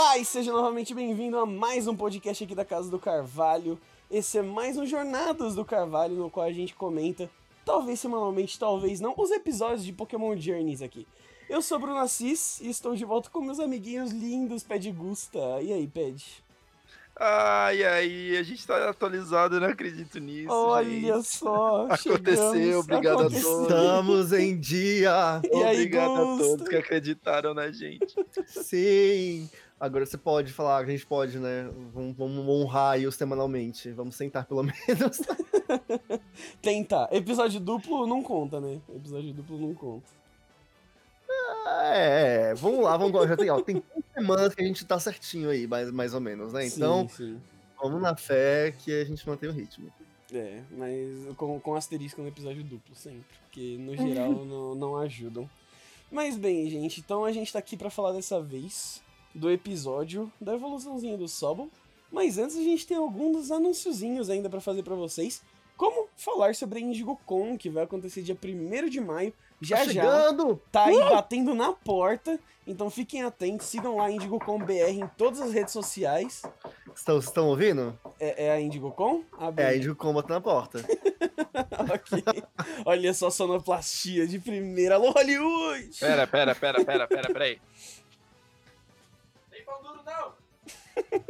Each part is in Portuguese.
Olá e seja novamente bem-vindo a mais um podcast aqui da Casa do Carvalho. Esse é mais um Jornadas do Carvalho, no qual a gente comenta, talvez semanalmente, talvez não, os episódios de Pokémon Journeys aqui. Eu sou Bruno Assis e estou de volta com meus amiguinhos lindos, Ped Gusta. E aí, Ped? Ai, aí, a gente tá atualizado, eu não acredito nisso. Olha gente. só, Aconteceu, chegamos, obrigado aconteceu. a todos. Estamos em dia! E aí, Obrigado a Gusta? todos que acreditaram na gente. Sim! Agora você pode falar, a gente pode, né? Vamos, vamos honrar aí os semanalmente. Vamos sentar pelo menos. Tentar. Episódio duplo não conta, né? Episódio duplo não conta. É, é, vamos lá, vamos já tem, ó, tem semanas que a gente tá certinho aí, mais, mais ou menos, né? Então, Sim, sim. vamos na fé que a gente mantém o ritmo. É, mas com, com asterisco no episódio duplo, sempre. Porque no geral não, não ajudam. Mas bem, gente, então a gente tá aqui pra falar dessa vez do episódio da evoluçãozinha do Sobol. Mas antes a gente tem alguns anunciozinhos ainda pra fazer pra vocês. Como falar sobre a IndigoCon, que vai acontecer dia 1 de maio. Já tá já chegando! tá aí batendo na porta. Então fiquem atentos, sigam lá a IndigoCon BR em todas as redes sociais. Estão, estão ouvindo? É, é a IndigoCon? Ah, É, a. Índigo Combat na porta. ok. Olha só a sonoplastia de primeira. Alô, Hollywood! Pera, pera, pera, pera, pera, pera aí. Não!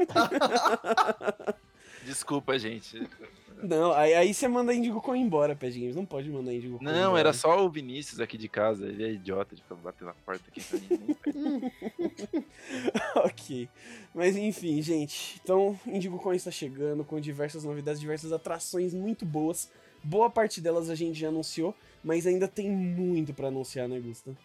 Desculpa, gente. Não, aí, aí você manda Indigo com embora, Pé Games. Não pode mandar Indigo com Não, embora. era só o Vinícius aqui de casa. Ele é idiota de ficar batendo na porta aqui pra mim. ok. Mas enfim, gente. Então, Indigo Con está chegando com diversas novidades, diversas atrações muito boas. Boa parte delas a gente já anunciou, mas ainda tem muito pra anunciar, né, Gusta?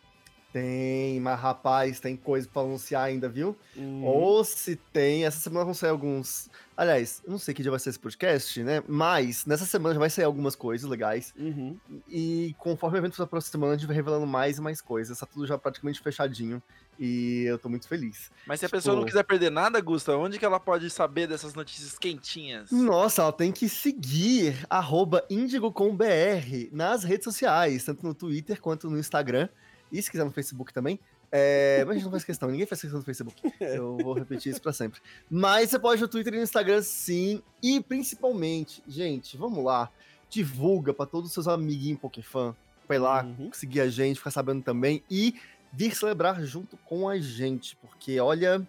Tem, mas rapaz, tem coisa pra anunciar ainda, viu? Hum, Ou se tem, essa semana vão sair alguns. Aliás, não sei que dia vai ser esse podcast, né? Mas nessa semana já vai sair algumas coisas legais. uhum. E conforme o evento for aproximando, a gente vai revelando mais e mais coisas. Tá tudo já praticamente fechadinho. E eu tô muito feliz. Mas se a pessoa não Tipo- quiser perder nada, Gusta, onde que ela pode saber dessas notícias quentinhas? Nossa, ela tem que seguir arroba IndigoComBR nas redes sociais, tanto no Twitter quanto no Instagram. E se quiser no Facebook também. É, mas a gente não faz questão, ninguém faz questão no Facebook. Eu vou repetir isso pra sempre. Mas você pode no Twitter e no Instagram, sim. E principalmente, gente, vamos lá. Divulga pra todos os seus amiguinhos Pokéfan. Pra ir lá, Uhum. seguir a gente, ficar sabendo também. E vir celebrar junto com a gente. Porque, olha,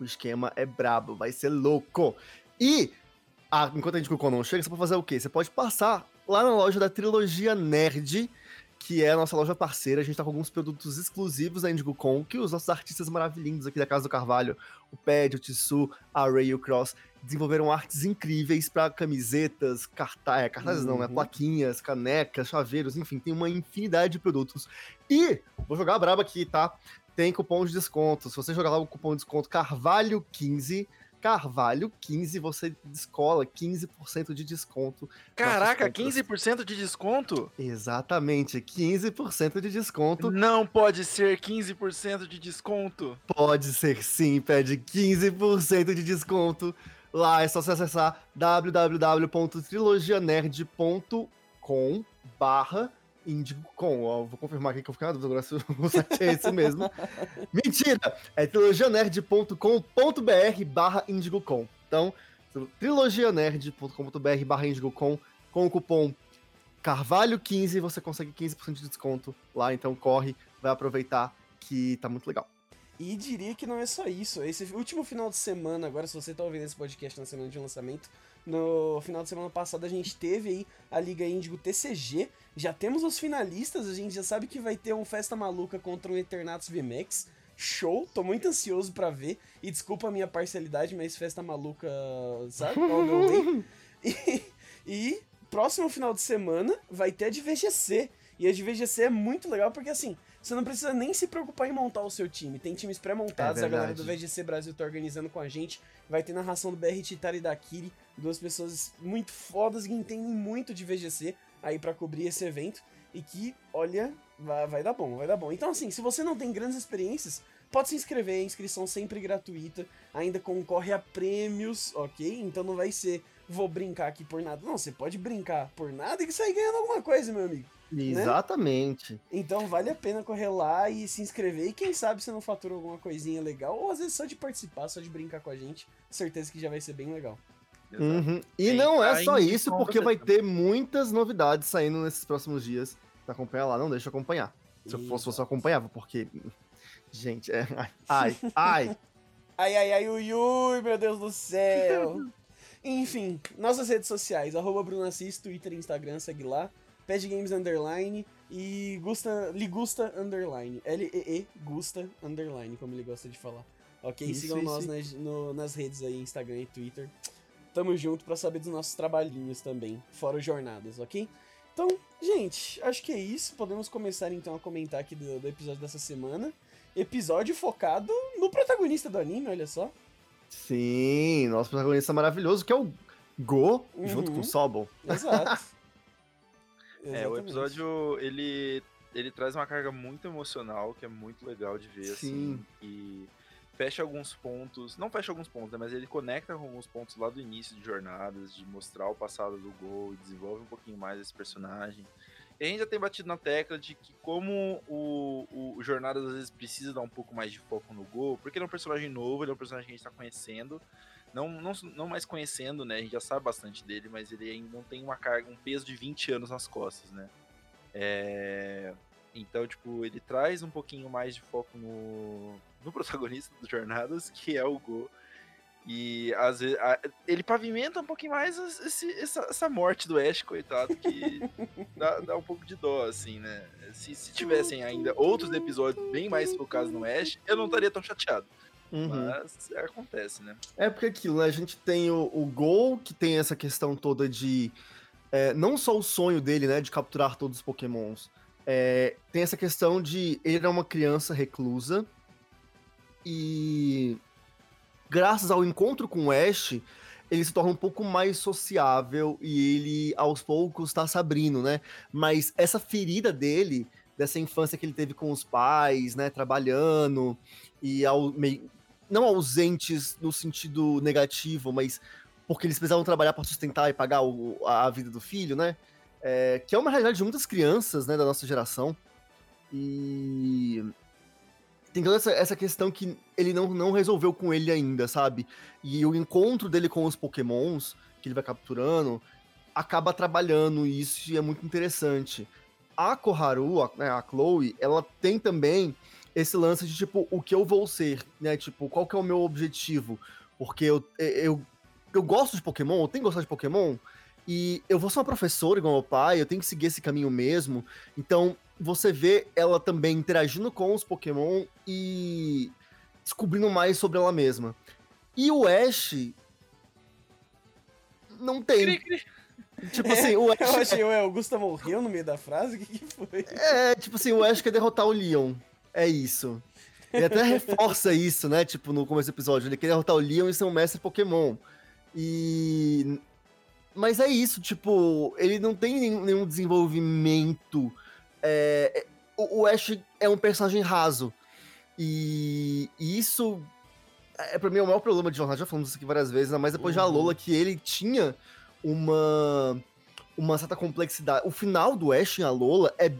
o esquema é brabo, vai ser louco. E, ah, enquanto a gente com não chega, você pode fazer o quê? Você pode passar lá na loja da Trilogia Nerd, que é a nossa loja parceira. A gente tá com alguns produtos exclusivos da IndigoCon, que os nossos artistas maravilhosos aqui da Casa do Carvalho, o Ped, o Tissu, a Ray e o Cross, desenvolveram artes incríveis para camisetas, cartazes, cartazes não, né? Uhum. Plaquinhas, canecas, chaveiros, enfim, tem uma infinidade de produtos. E, vou jogar a braba aqui, tá? Tem cupom de desconto. Se você jogar lá o cupom de desconto Carvalho15, Carvalho15, você descola 15% de desconto. Caraca, Nossas compras. 15% de desconto? Exatamente, 15% de desconto. Não pode ser 15% de desconto. Pode ser sim, pede 15% de desconto. Lá é só você acessar www.trilogianerd.com barra IndigoCon. Ó, Vou confirmar aqui que eu fiquei na dúvida agora se o site é esse mesmo. Mentira! É trilogianerd.com.br barra IndigoCon. Então, trilogianerd.com.br barra IndigoCon com o cupom Carvalho15 você consegue 15% de desconto lá, então corre, vai aproveitar que tá muito legal. E diria que não é só isso. Esse último final de semana, agora, se você tá ouvindo esse podcast na semana de lançamento, no final de semana passado a gente teve aí a Liga Índigo TCG. Já temos os finalistas, a gente já sabe que vai ter um Festa Maluca contra um Eternatus VMAX. Show, tô muito ansioso pra ver. E desculpa a minha parcialidade, mas Festa Maluca, sabe? All the way. E, e próximo final de semana vai ter a de VGC. E a de VGC é muito legal porque assim, você não precisa nem se preocupar em montar o seu time. Tem times pré-montados, É a galera do. VGC Brasil tá organizando com a gente. Vai ter narração do BR Titari e da Kiri, duas pessoas muito fodas que entendem muito de VGC aí pra cobrir esse evento. E que, olha, vai, vai dar bom, vai dar bom. Então, assim, se você não tem grandes experiências, pode se inscrever, a inscrição sempre gratuita, ainda concorre a prêmios, ok? Então não vai ser vou brincar aqui por nada. Não, você pode brincar por nada e sair ganhando alguma coisa, meu amigo. Exatamente. Então vale a pena correr lá e se inscrever. E quem sabe você não fatura alguma coisinha legal. Ou às vezes só de participar, só de brincar com a gente. Certeza que já vai ser bem legal. Uhum. E Tem não é tá só isso, porque vai conversação. ter muitas novidades saindo nesses próximos dias. Pra acompanhar lá, não deixa eu acompanhar. Se eu fosse você, eu acompanhava, porque. Gente, é. Ai, ai. Ai, ai, ai, ui, ui, meu Deus do céu. Enfim, nossas redes sociais, arroba Bruno Assis, Twitter e Instagram, segue lá. Pad Games Underline e Gusta, Ligusta Underline. L-E-E Gusta Underline, como ele gosta de falar. Ok? Isso, Sigam isso. nós nas, no- nas redes aí, Instagram e Twitter. Tamo junto pra saber dos nossos trabalhinhos também, fora jornadas, ok? Então, gente, acho que é isso. Podemos começar então a comentar aqui do, do episódio dessa semana. Episódio focado no protagonista do anime, olha só. Sim, nosso protagonista maravilhoso, que é o Go, junto Uhum. com o Sobol. Exato. É, o episódio, ele, ele traz uma carga muito emocional, que é muito legal de ver, assim. Sim. E fecha alguns pontos, não fecha alguns pontos, né, mas ele conecta com alguns pontos lá do início de jornadas, de mostrar o passado do Gol, e desenvolve um pouquinho mais esse personagem. A gente já tem batido na tecla de que como o, o, o Jornadas às vezes precisa dar um pouco mais de foco no Gol, porque ele é um personagem novo, ele é um personagem que a gente tá conhecendo, não, não, não mais conhecendo, né? A gente já sabe bastante dele, mas ele ainda não tem uma carga, um peso de 20 anos nas costas, né? É, Então, tipo, ele traz um pouquinho mais de foco no, no protagonista dos Jornadas, que é o Go. E às vezes a- ele pavimenta um pouquinho mais esse- essa, essa morte do Ash, coitado, que dá, dá um pouco de dó, assim, né? Se, se tivessem ainda outros episódios bem mais focados no Ash, eu não estaria tão chateado. Uhum. Mas acontece, né? É porque aquilo, né? A gente tem o, o Gol, que tem essa questão toda de. é, não só o sonho dele, né? De capturar todos os Pokémons. é, tem essa questão de ele era uma criança reclusa. E. Graças ao encontro com o Ash, ele se torna um pouco mais sociável e ele, aos poucos, tá se abrindo, né? Mas essa ferida dele, dessa infância que ele teve com os pais, né? Trabalhando e ao, meio, não ausentes no sentido negativo, mas porque eles precisavam trabalhar para sustentar e pagar o- a, a vida do filho, né? É, que é uma realidade de muitas crianças, né, da nossa geração. E tem toda essa, essa questão que ele não, não resolveu com ele ainda, sabe? E o encontro dele com os pokémons, que ele vai capturando, acaba trabalhando isso e é muito interessante. A Koharu, a, né, a Chloe, ela tem também esse lance de, tipo, o que eu vou ser, né? Tipo, qual que é o meu objetivo? Porque eu, eu, eu gosto de Pokémon, eu tenho que gostar de Pokémon, e eu vou ser uma professora igual meu pai, eu tenho que seguir esse caminho mesmo. Então, você vê ela também interagindo com os Pokémon e descobrindo mais sobre ela mesma. E o Ash não tem. Tipo assim, o Eu Ash achei, ué, o Gusta morreu no meio da frase? O que, que foi? é, tipo assim, o Ash quer derrotar o Leon. É isso. Ele até reforça isso, né? Tipo, no começo do episódio. Ele quer derrotar o Leon e ser um mestre Pokémon. E. Mas é isso, tipo, ele não tem nenhum, desenvolvimento. É, é, o, o Ash é um personagem raso. E, e isso é pra mim é o maior problema de jornal. Já falamos isso aqui várias vezes, mais depois de Uhum. Alola, que ele tinha uma uma certa complexidade. O final do Ash em Alola é,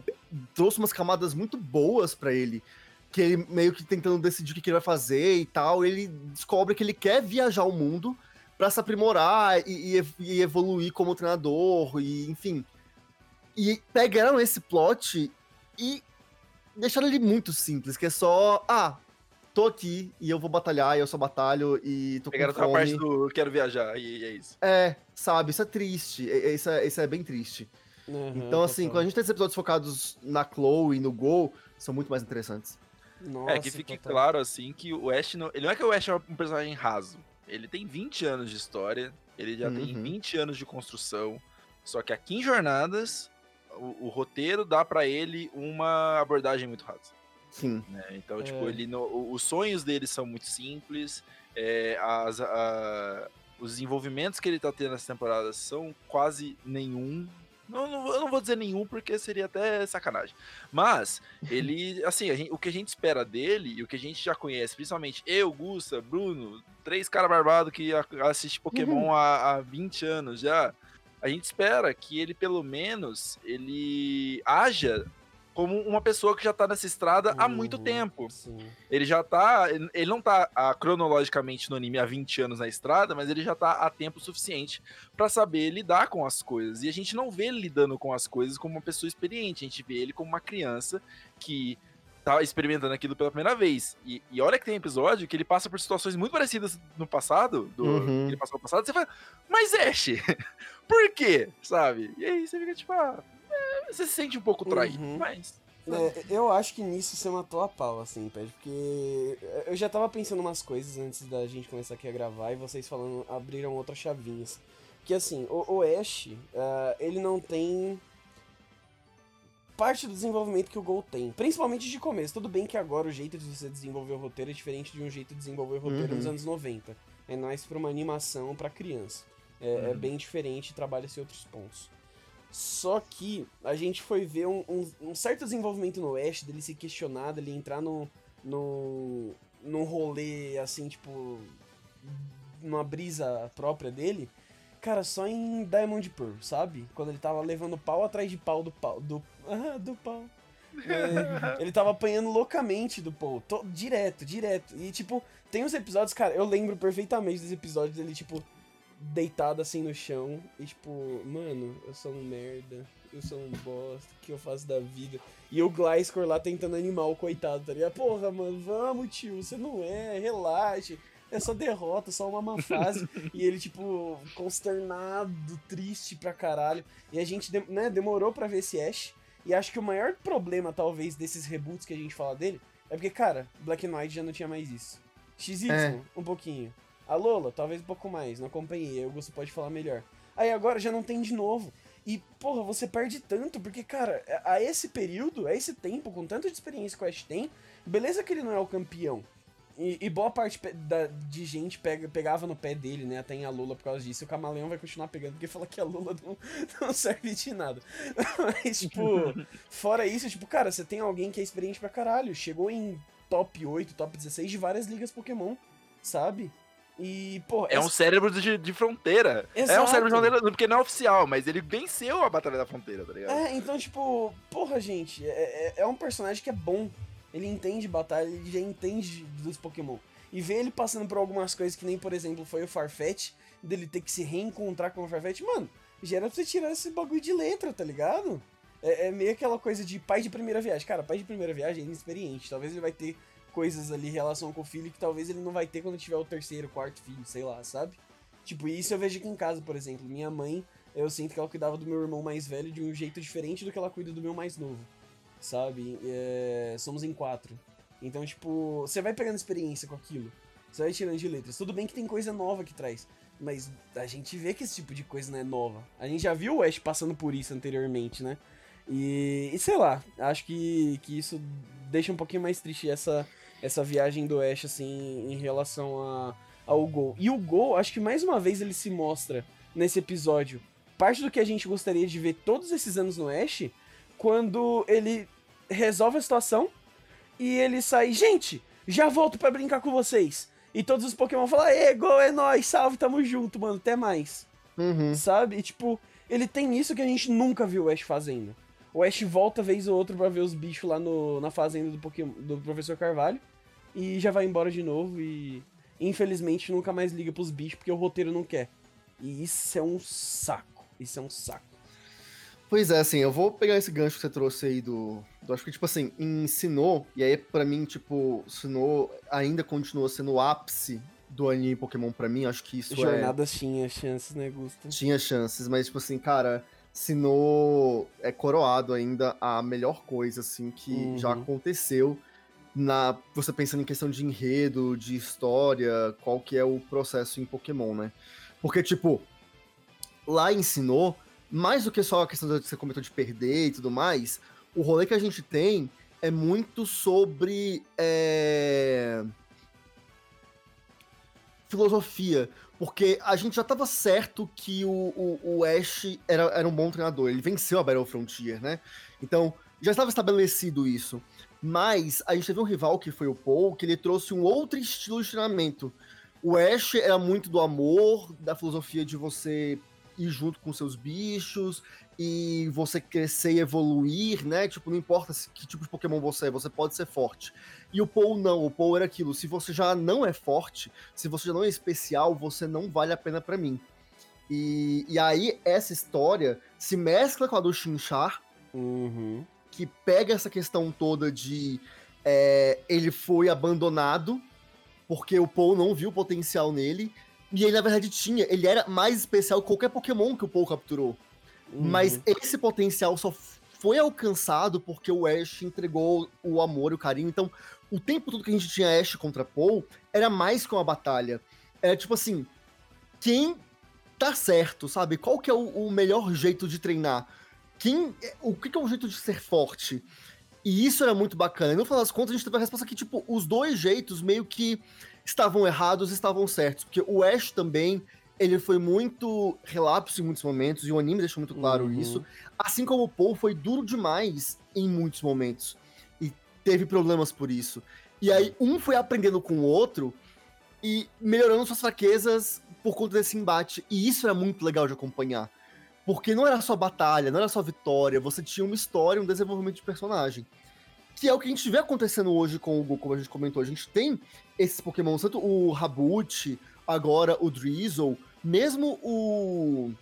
trouxe umas camadas muito boas pra ele. Que ele meio que tentando decidir o que, que ele vai fazer e tal. Ele descobre que ele quer viajar o mundo pra se aprimorar e, e- e evoluir como treinador, e enfim. E pegaram esse plot e deixaram ele muito simples, que é só, ah, tô aqui e eu vou batalhar, e eu só batalho e tô Pegaram com outra fome. parte do quero viajar, e é isso. É, sabe, isso é triste. Isso é, isso é bem triste. Uhum, Então, assim, quando a gente tem esses episódios focados na Chloe e no Gol, são muito mais interessantes. Nossa, é, que fique total. claro, assim, que o Ash, não, ele não é que o Ash é um personagem raso. Ele tem 20 anos de história, ele já tem Uhum. 20 anos de construção, só que aqui em Jornadas, o, o roteiro dá pra ele uma abordagem muito rasa. Sim. né? Então, tipo, É. ele no- os sonhos dele são muito simples, é, as, a- os desenvolvimentos que ele tá tendo nessa temporada são quase nenhum, Não, não, eu não vou dizer nenhum porque seria até sacanagem. Mas, ele, assim, gente, o que a gente espera dele e o que a gente já conhece, principalmente eu, Gusta, Bruno, três caras barbados que assiste Pokémon uhum. há, há 20 anos já, a gente espera que ele, pelo menos, ele haja como uma pessoa que já tá nessa estrada há muito uhum, tempo. Sim. Ele já tá. Ele não tá ah, cronologicamente no anime há 20 anos na estrada, mas ele já tá há tempo suficiente para saber lidar com as coisas. E a gente não vê ele lidando com as coisas como uma pessoa experiente, a gente vê ele como uma criança que tá experimentando aquilo pela primeira vez. E, e olha que tem episódio que ele passa por situações muito parecidas no passado, do uhum. que ele passou no passado, você fala, mas Ash, por quê? Sabe? E aí você fica tipo, ah, você se sente um pouco traído, uhum. mas. É, eu acho que nisso você matou a pau, assim, Pede, porque eu já tava pensando umas coisas antes da gente começar aqui a gravar e vocês falando, abriram outras chavinhas. Que assim, o, o Ash, uh, ele não tem parte do desenvolvimento que o Gol tem, principalmente de começo. Tudo bem que agora o jeito de você desenvolver o roteiro é diferente de um jeito de desenvolver o roteiro uhum. nos anos 90. É mais pra uma animação para criança. É, é uhum. é, bem diferente, trabalha-se outros pontos. Só que a gente foi ver um, um, um, certo desenvolvimento no Ash, dele se questionar, dele entrar no, no, num rolê, assim, tipo, numa brisa própria dele, cara, só em Diamond Pearl, sabe? Quando ele tava levando pau atrás de pau do pau, do, ah, do pau. É, ele tava apanhando loucamente do Paul, to, direto, direto. E, tipo, tem uns episódios, cara, eu lembro perfeitamente dos episódios dele, tipo, deitado assim no chão e tipo, mano, eu sou um merda, eu sou um bosta, o que eu faço da vida? E o Gliscor lá tentando animar o coitado, tá ligado? Porra, mano, vamos, tio, você não é, relaxe. É só derrota, só uma má fase. e ele, tipo, consternado, triste pra caralho. E a gente, né, demorou pra ver esse Ash. E acho que o maior problema, talvez, desses reboots que a gente fala dele, é porque, cara, Black and White já não tinha mais isso. XY, é. um pouquinho. A Lola, talvez um pouco mais, não acompanhei, você pode falar melhor. Aí agora já não tem de novo. E, porra, você perde tanto, porque, cara, a esse período, a esse tempo, com tanto de experiência que o Ash tem, beleza que ele não é o campeão. E, e boa parte da, de gente pega, pegava no pé dele, né? Até em a Lula por causa disso. O Camaleão vai continuar pegando, porque fala que a Lula não, não serve de nada. Mas, tipo, fora isso, tipo, cara, você tem alguém que é experiente pra caralho. Chegou em top 8, top 16 de várias ligas Pokémon, sabe? E, pô. É essa... um cérebro de, de fronteira. Exato. É um cérebro de fronteira, porque não é oficial, mas ele venceu a Batalha da Fronteira, tá ligado? É, então, tipo, porra, gente, é, é, é um personagem que é bom. Ele entende batalha, ele já entende dos Pokémon. E ver ele passando por algumas coisas que nem, por exemplo, foi o Farfetch, dele ter que se reencontrar com o Farfetch, mano, já era pra você tirar esse bagulho de letra, tá ligado? É, é meio aquela coisa de pai de primeira viagem. Cara, pai de primeira viagem é inexperiente. Talvez ele vai ter coisas ali em relação com o filho que talvez ele não vai ter quando tiver o terceiro, quarto filho, sei lá, sabe? Tipo, isso eu vejo aqui em casa, por exemplo. Minha mãe, eu sinto que ela cuidava do meu irmão mais velho de um jeito diferente do que ela cuida do meu mais novo, sabe? É, somos em quatro. Então, tipo, você vai pegando experiência com aquilo. Você vai tirando de letras. Tudo bem que tem coisa nova que traz. Mas a gente vê que esse tipo de coisa não é nova. A gente já viu o Ash passando por isso anteriormente, né? E, e sei lá, acho que, que isso deixa um pouquinho mais triste essa, essa viagem do Ash, assim, em relação a, ao Gol. E o Gol, acho que mais uma vez ele se mostra nesse episódio parte do que a gente gostaria de ver todos esses anos no Ash, quando ele resolve a situação e ele sai, gente, já volto para brincar com vocês. E todos os Pokémon falam, ê, Gol, é nóis, salve, tamo junto, mano, até mais. Uhum. Sabe? E tipo, ele tem isso que a gente nunca viu o Ash fazendo. O Ash volta vez ou outra pra ver os bichos lá no, na fazenda do, Pokémon, do Professor Carvalho e já vai embora de novo e infelizmente nunca mais liga pros bichos porque o roteiro não quer. E isso é um saco. Isso é um saco. Pois é, assim, eu vou pegar esse gancho que você trouxe aí do. do acho que, tipo assim, ensinou, e aí para mim, tipo, ensinou ainda continua sendo o ápice do anime Pokémon para mim, acho que isso Jornadas é. Jornadas tinha chances, né, Gusto? Tinha chances, mas, tipo assim, cara, Sinnoh é coroado ainda a melhor coisa, assim, que uhum. já aconteceu na você pensando em questão de enredo, de história, qual que é o processo em Pokémon, né? Porque, tipo, lá ensinou, mais do que só a questão que você comentou de perder e tudo mais, o rolê que a gente tem é muito sobre. É... filosofia. Porque a gente já tava certo que o, o, o Ash era, era um bom treinador. Ele venceu a Battle Frontier, né? Então, já estava estabelecido isso. Mas a gente teve um rival que foi o Paul, que ele trouxe um outro estilo de treinamento. O Ash era muito do amor, da filosofia de você ir junto com seus bichos e você crescer e evoluir, né? Tipo, não importa que tipo de Pokémon você é, você pode ser forte. E o Paul não, o Paul era aquilo, se você já não é forte, se você já não é especial, você não vale a pena para mim. E, e aí essa história se mescla com a do Chinchar, Uhum. Que pega essa questão toda de é, ele foi abandonado porque o Paul não viu o potencial nele. E ele, na verdade, tinha. Ele era mais especial que qualquer Pokémon que o Paul capturou. Uhum. Mas esse potencial só foi alcançado porque o Ash entregou o amor e o carinho. Então, o tempo todo que a gente tinha Ash contra Paul era mais que uma batalha. Era tipo assim: quem tá certo, sabe? Qual que é o, o melhor jeito de treinar? Quem, o que, é o jeito de ser forte? E isso era muito bacana. E no final das contas, a gente teve a resposta que, tipo, os dois jeitos meio que estavam errados e estavam certos. Porque o Ash também, ele foi muito relapso em muitos momentos, e o anime deixou muito claro Uhum. isso. Assim como o Paul foi duro demais em muitos momentos. E teve problemas por isso. E aí, um foi aprendendo com o outro e melhorando suas fraquezas por conta desse embate. E isso era muito legal de acompanhar. Porque não era só batalha, não era só vitória, você tinha uma história, um desenvolvimento de personagem. Que é o que a gente vê acontecendo hoje com o Goku, como a gente comentou. A gente tem esses Pokémon, tanto o Rabut, agora o Drizzle, mesmo o.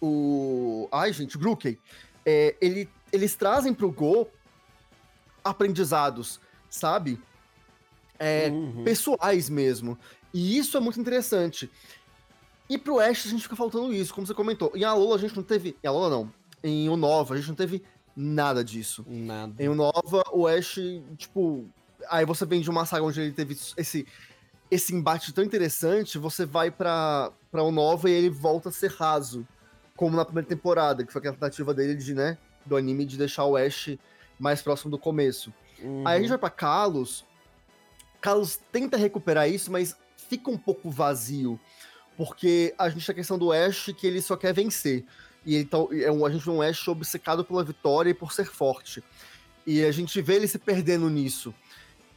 O. Ai, gente, o Grookey. É, ele, eles trazem pro Go aprendizados, sabe? É, Uhum. pessoais mesmo. E isso é muito interessante. E pro Ash a gente fica faltando isso, como você comentou. Em Alola a gente não teve. Em Alola não. Em Unova a gente não teve nada disso. Nada. Em Unova, o Ash, tipo. Aí você vem de uma saga onde ele teve esse, esse embate tão interessante, você vai pra, pra Unova e ele volta a ser raso. Como na primeira temporada, que foi aquela tentativa dele de, né, do anime de deixar o Ash mais próximo do começo. Uhum. Aí a gente vai pra Kalos. Kalos tenta recuperar isso, mas fica um pouco vazio. Porque a gente tem a questão do Ash que ele só quer vencer. E ele tá, é um, a gente vê um Ash obcecado pela vitória e por ser forte. E a gente vê ele se perdendo nisso.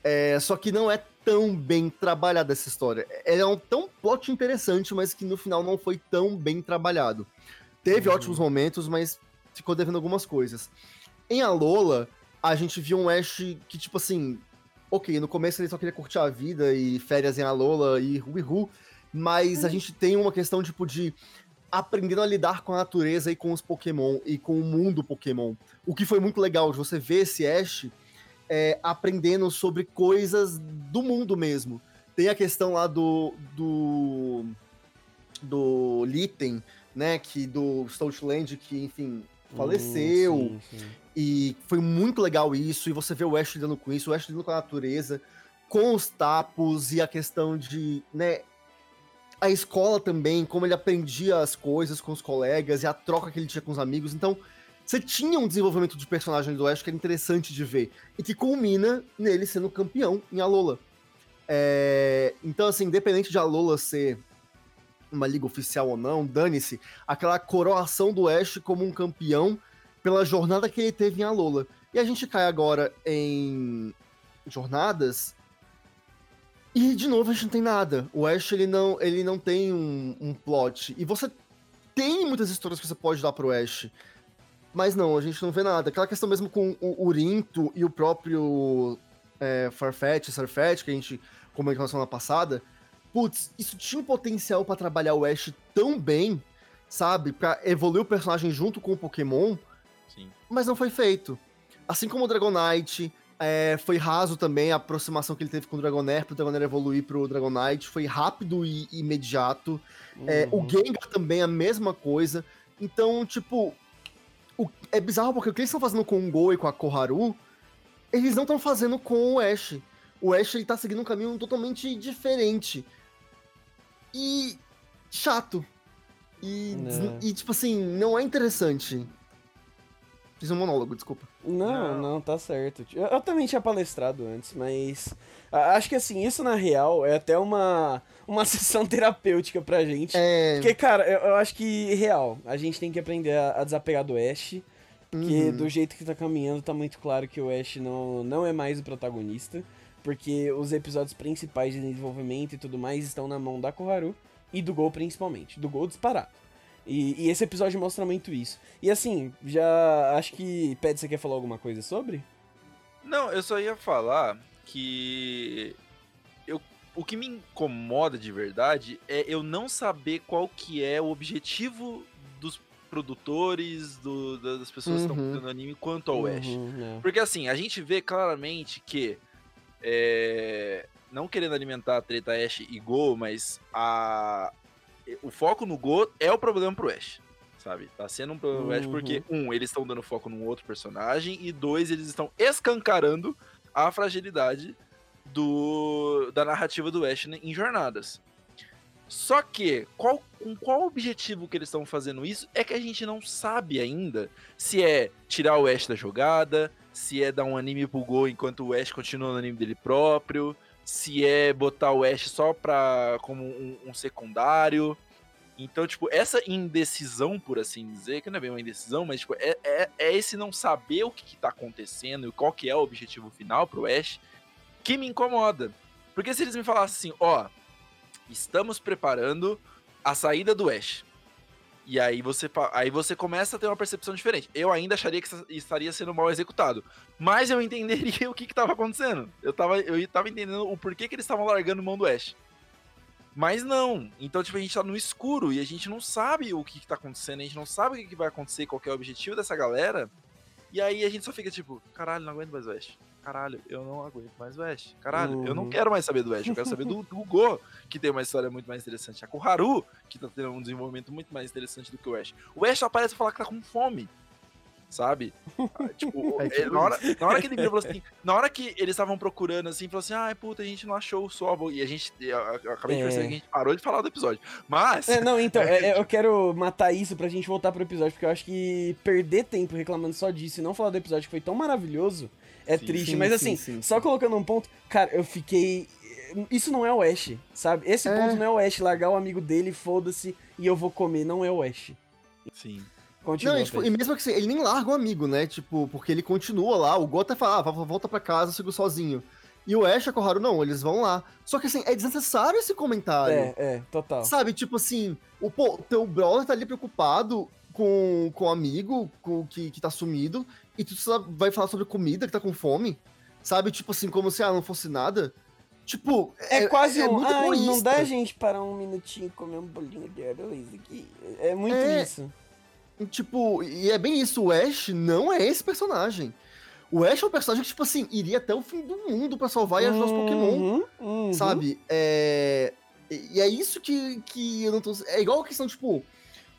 É, só que não é tão bem trabalhada essa história. Ela é um tão plot interessante, mas que no final não foi tão bem trabalhado. Teve Uhum. ótimos momentos, mas ficou devendo algumas coisas. Em Alola, a gente viu um Ash que, tipo assim, ok, no começo ele só queria curtir a vida e férias em Alola e Ruihu, mas a gente tem uma questão, tipo, de aprendendo a lidar com a natureza e com os Pokémon e com o mundo Pokémon. O que foi muito legal de você ver esse Ash é, aprendendo sobre coisas do mundo mesmo. Tem a questão lá do. do. do Litten, né? Que do Stoutland, que, enfim, faleceu. Hum, sim, sim. E foi muito legal isso, e você vê o Ash lidando com isso, o Ash lidando com a natureza, com os tapos e a questão de, né, a escola também, como ele aprendia as coisas com os colegas e a troca que ele tinha com os amigos. Então, você tinha um desenvolvimento de personagem do Ash que era interessante de ver e que culmina nele sendo campeão em Alola. É, Então, assim, independente de Alola ser uma liga oficial ou não, dane-se, aquela coroação do Ash como um campeão pela jornada que ele teve em Alola. E a gente cai agora em jornadas e de novo a gente não tem nada. O Ash ele não, ele não tem um, um plot. E você tem muitas histórias que você pode dar pro Ash. Mas não, a gente não vê nada. Aquela questão mesmo com o Urinto e o próprio é, Farfetch, Sarfetch, que a gente comentou na semana passada. Putz, isso tinha um potencial pra trabalhar o Ash tão bem, sabe? Pra evoluir o personagem junto com o Pokémon Sim. mas não foi feito. Assim como o Dragonite, é, foi raso também a aproximação que ele teve com o Dragonair pro Dragonair evoluir pro Dragonite, foi rápido e imediato. É, o Uhum. Gengar também a mesma coisa. Então, tipo, o- é bizarro porque o que eles estão fazendo com o Go e com a Koharu, eles não estão fazendo com o Ash. O Ash ele tá seguindo um caminho totalmente diferente. E chato. E, É. e, tipo assim, não é interessante. Fiz um monólogo, desculpa. Não, Não. não, tá certo. Eu, eu também tinha palestrado antes, mas a- acho que assim, isso na real é até uma, uma sessão terapêutica pra gente. É. Porque, cara, eu, eu acho que, real, a gente tem que aprender a, a desapegar do Ash. Porque uhum. do jeito que tá caminhando, tá muito claro que o Ash não, não é mais o protagonista. Porque os episódios principais de desenvolvimento e tudo mais estão na mão da Koharu e do Gol principalmente. Do Gol disparado. E, e esse episódio mostra muito isso. E assim, já acho que. Ped, você quer falar alguma coisa sobre? Não, eu só ia falar que eu, o que me incomoda de verdade é eu não saber qual que é o objetivo dos produtores, do- da- das pessoas que estão Uhum. produzindo anime quanto ao Ash. Uhum, é. Porque assim, a gente vê claramente que é, não querendo alimentar a treta Ash e Go, mas a, o foco no Go é o problema pro Ash. Sabe? Tá sendo um problema pro Ash Uhum. porque, um, eles estão dando foco num outro personagem, e dois, eles estão escancarando a fragilidade do, da narrativa do Ash em jornadas. Só que, qual, com qual objetivo que eles estão fazendo isso é que a gente não sabe ainda se é tirar o Ash da jogada, se é dar um anime pro Go enquanto o Ash continua no anime dele próprio, se é botar o Ash só pra, como um, um secundário. Então, tipo, essa indecisão, por assim dizer, que não é bem uma indecisão, mas tipo, é, é, é esse não saber o que, que tá acontecendo e qual que é o objetivo final pro Ash que me incomoda. Porque se eles me falassem assim, ó, estamos preparando a saída do Ash. E aí você, aí você começa a ter uma percepção diferente. Eu ainda acharia que estaria sendo mal executado. Mas eu entenderia o que estava acontecendo. Eu tava, eu tava entendendo o porquê que eles estavam largando mão do Ash. Mas não. Então, tipo, a gente tá no escuro e a gente não sabe o que, que tá acontecendo, a gente não sabe o que, que vai acontecer, qual é o objetivo dessa galera. E aí a gente só fica tipo, caralho, não aguento mais o Ash. Caralho, eu não aguento mais o Ash. Caralho, eu não Uhum. quero mais saber do Ash, eu quero saber do, do Go, que tem uma história muito mais interessante. A Koharu, que tá tendo um desenvolvimento muito mais interessante do que o Ash. O Ash aparece pra falar que tá com fome. Sabe? Ah, tipo, É é, tipo na, hora, na hora que ele virou assim, na hora que eles estavam procurando assim, falou assim: ai puta, a gente não achou o Sobol. E a gente, eu, eu acabei de É. perceber que a gente parou de falar do episódio. Mas, É, não, então, é, é, eu quero matar isso pra gente voltar pro episódio, porque eu acho que perder tempo reclamando só disso e não falar do episódio que foi tão maravilhoso é Sim, triste. sim, Mas sim, assim, sim, só sim. colocando um ponto, cara, eu fiquei. Isso não é o Ash, sabe? Esse É. ponto não é o Ash, largar o amigo dele, foda-se, e eu vou comer, não é o Ash. sim. Continua. Não, e, tipo, e mesmo que assim, ele nem larga o amigo, né? Tipo, porque ele continua lá, o Go até fala, ah, vo- volta pra casa, eu sigo sozinho. E o Ash e a Koharu, não, eles vão lá. Só que assim, é desnecessário esse comentário. É, é, total. Sabe, tipo assim, o pô, teu brother tá ali preocupado com, com o amigo com, que, que tá sumido, e tu vai falar sobre comida, que tá com fome. Sabe, tipo assim, como se ah, não fosse nada. Tipo, É, quase é um. muito Ai, não egoísta." dá a gente parar um minutinho e comer um bolinho de arroz aqui. É muito É. isso. Tipo, e é bem isso, o Ash não é esse personagem. O Ash é um personagem que, tipo assim, iria até o fim do mundo pra salvar e ajudar os Pokémon. Uhum, uhum. sabe? É... E e é isso que, que eu não tô... É igual a questão, tipo,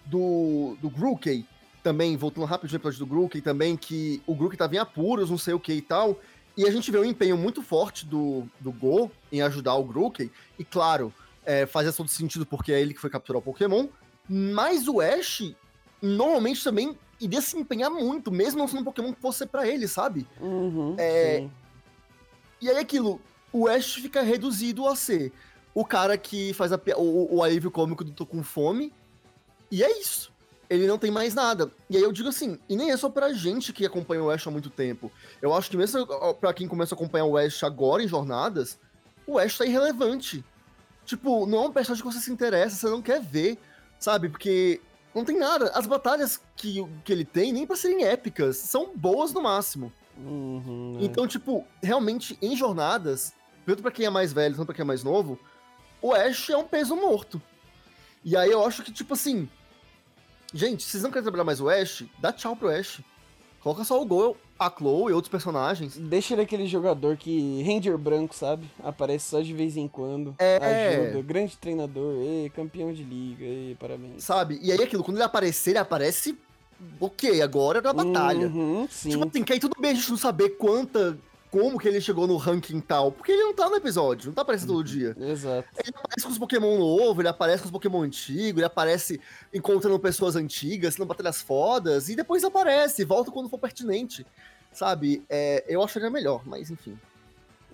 do, do Grookey também, voltando rápido no episódio do Grookey também, que o Grookey tava em apuros, não sei o que e tal, e a gente vê um empenho muito forte do, do Go em ajudar o Grookey, e claro, é, fazia todo sentido porque é ele que foi capturar o Pokémon, mas o Ash normalmente também iria se empenhar muito, mesmo não sendo um Pokémon que fosse pra ele, sabe? Uhum, É. E aí aquilo, o Ash fica reduzido a ser o cara que faz a o, o alívio cômico do Tô com fome, e é isso. Ele não tem mais nada. E aí eu digo assim, e nem é só pra gente que acompanha o Ash há muito tempo. Eu acho que mesmo pra quem começa a acompanhar o Ash agora em jornadas, o Ash tá irrelevante. Tipo, não é um personagem que você se interessa, você não quer ver, sabe? Porque não tem nada. As batalhas que, que ele tem, nem pra serem épicas, são boas no máximo. Uhum, é. Então, tipo, realmente, em jornadas, tanto pra quem é mais velho, tanto pra quem é mais novo, o Ash é um peso morto. E aí eu acho que, tipo assim. Gente, se vocês não querem trabalhar mais o Ash, dá tchau pro Ash. Coloca só o Gol, a Chloe e outros personagens. Deixa ele aquele jogador que Ranger branco, sabe? Aparece só de vez em quando. É. Ajuda. Grande treinador. Ei, campeão de liga. Ei, parabéns. Sabe? E aí aquilo, quando ele aparecer, ele aparece. Ok, agora é da batalha. Uhum, sim. Tipo assim, que aí tudo bem a gente não saber quanta como que ele chegou no ranking tal. Porque ele não tá no episódio, não tá aparecendo todo dia. Exato. Ele aparece com os Pokémon novo, ele aparece com os Pokémon antigos, ele aparece encontrando pessoas antigas, sendo batalhas fodas, e depois aparece, volta quando for pertinente. Sabe? É, eu acharia melhor, mas enfim.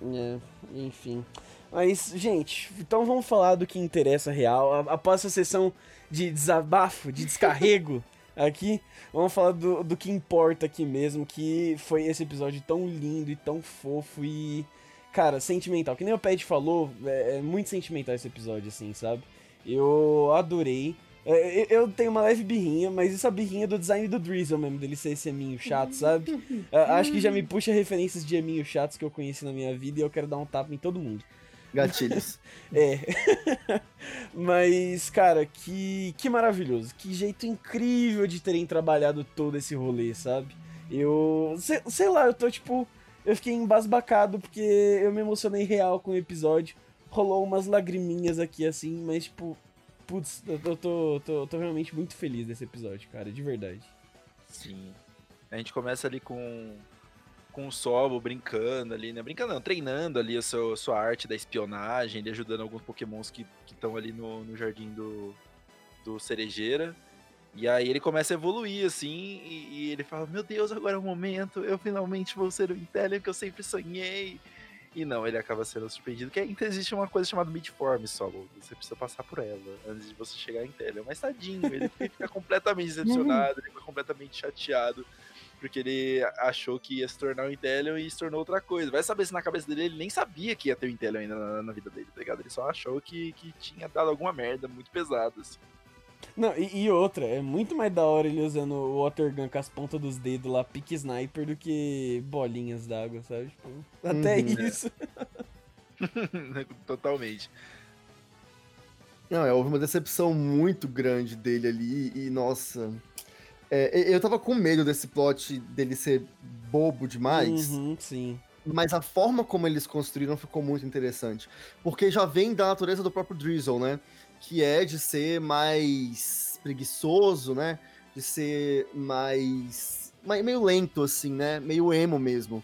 É, enfim. Mas, gente, então vamos falar do que interessa real. A- Após essa sessão de desabafo, de descarrego aqui, vamos falar do, do que importa aqui mesmo, que foi esse episódio tão lindo e tão fofo e, cara, sentimental. Que nem o Pet falou, é, é muito sentimental esse episódio, assim, sabe? Eu adorei. É, Eu tenho uma leve birrinha, mas essa birrinha é do design do Drizzle mesmo, dele ser esse eminho chato, sabe? É, Acho que já me puxa referências de eminhos chatos que eu conheci na minha vida e eu quero dar um tapa em todo mundo. Gatilhos. É. Mas, cara, que, que maravilhoso. Que jeito incrível de terem trabalhado todo esse rolê, sabe? Eu. Sei, sei lá, eu tô tipo. Eu fiquei embasbacado porque eu me emocionei real com o episódio. Rolou umas lagriminhas aqui assim, mas tipo. Putz, eu tô, tô, tô, tô realmente muito feliz desse episódio, cara, de verdade. Sim. A gente começa ali com, com o Sobo brincando ali, né? Brincando não, treinando ali a sua, sua arte da espionagem, ele ajudando alguns pokémons que estão ali no, no jardim do, do Cerejeira. E aí ele começa a evoluir, assim, e, e ele fala, meu Deus, agora é o momento, eu finalmente vou ser o Intellion que eu sempre sonhei. E não, ele acaba sendo surpreendido, que ainda existe uma coisa chamada Midform, Solo. Você precisa passar por ela antes de você chegar em Intellion. Mas tadinho, ele fica completamente decepcionado, ele fica completamente chateado, porque ele achou que ia se tornar um Intellion e se tornou outra coisa. Vai saber se na cabeça dele ele nem sabia que ia ter o Intellion ainda na, na vida dele, tá ligado? Ele só achou que, que tinha dado alguma merda muito pesada, assim. Não, e, e outra, é muito mais da hora ele usando o Water Gun com as pontas dos dedos lá, pique sniper, do que bolinhas d'água, sabe? Tipo, até Uhum. isso. Totalmente. Não, é, houve uma decepção muito grande dele ali e, nossa. É, eu tava com medo desse plot dele ser bobo demais. Uhum, sim. Mas a forma como eles construíram ficou muito interessante. Porque já vem da natureza do próprio Drizzle, né? Que é de ser mais preguiçoso, né? De ser mais. mais- meio lento, assim, né? Meio emo mesmo.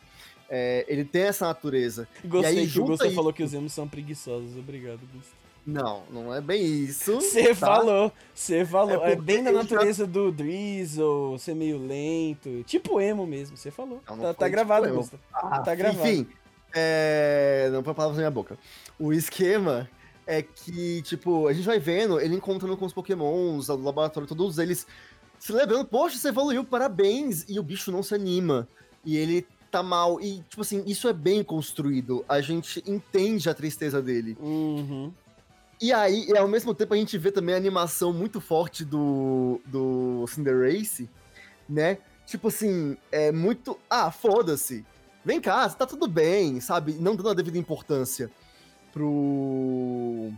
É, ele tem essa natureza. Gostei aí que o falou que os emos são preguiçosos. Obrigado, Gusta. Não, não é bem isso. Você tá? falou, você falou. É É, bem da eu já- natureza do Drizzle, ser meio lento. Tipo emo mesmo, você falou. Não, não tá, tá tipo gravado. Gusta. Ah, Tá gravado. Enfim, é... não põe palavras na minha boca. O esquema é que, tipo, a gente vai vendo ele encontrando com os pokémons do laboratório, todos eles celebrando, poxa, você evoluiu, parabéns! E o bicho não se anima. E ele tá mal. E, tipo assim, isso é bem construído. A gente entende a tristeza dele. Uhum. E aí, e ao mesmo tempo, a gente vê também a animação muito forte do, do Cinderace, né? Tipo assim, é muito. Ah, foda-se. Vem cá, tá tudo bem, sabe? Não dando a devida importância pro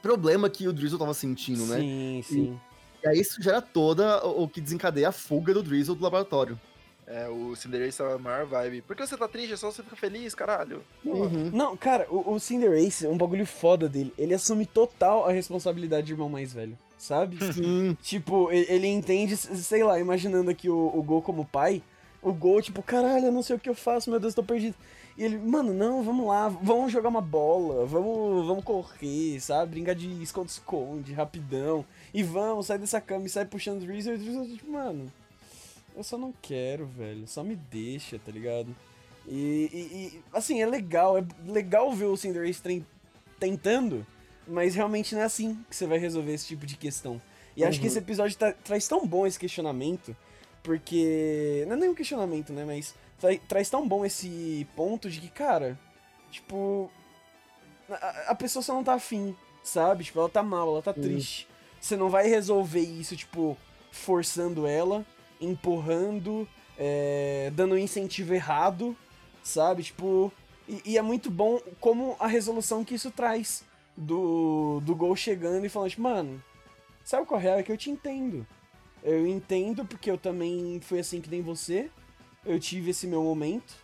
problema que o Drizzle tava sentindo, né? Sim, sim. E aí isso gera toda o que desencadeia a fuga do Drizzle do laboratório. É, o Cinderella estava a maior vibe. Por que você tá triste? É só você ficar feliz, caralho. Uhum. Não, cara, o, o Cinderace, um bagulho foda dele, ele assume total a responsabilidade de irmão mais velho, sabe? Sim. tipo, ele, ele entende, sei lá, imaginando aqui o, o Gol como pai, o Gol, tipo, caralho, eu não sei o que eu faço, meu Deus, tô perdido. E ele, mano, não, vamos lá, vamos jogar uma bola, vamos, vamos correr, sabe? Brincar de esconde-esconde, rapidão. E vamos, sai dessa cama e sai puxando o. E Drizzle, tipo, mano, eu só não quero, velho. Só me deixa, tá ligado? E, e- e, assim, é legal, é legal ver o Cinderace tren- tentando, mas realmente não é assim que você vai resolver esse tipo de questão. E acho que Uhum. esse episódio tá- traz tão bom esse questionamento, porque. Não é nem um questionamento, né? Mas tra- traz tão bom esse ponto de que, cara, tipo. A, a pessoa só não tá afim, sabe? Tipo, ela tá mal, ela tá Uhum. triste. Você não vai resolver isso, tipo, forçando ela, empurrando, é, dando um incentivo errado, sabe? Tipo. E, e é muito bom como a resolução que isso traz. Do, do gol chegando e falando, tipo, mano, sabe qual é? É que eu te entendo. Eu entendo porque eu também fui assim que nem você. Eu tive esse meu momento.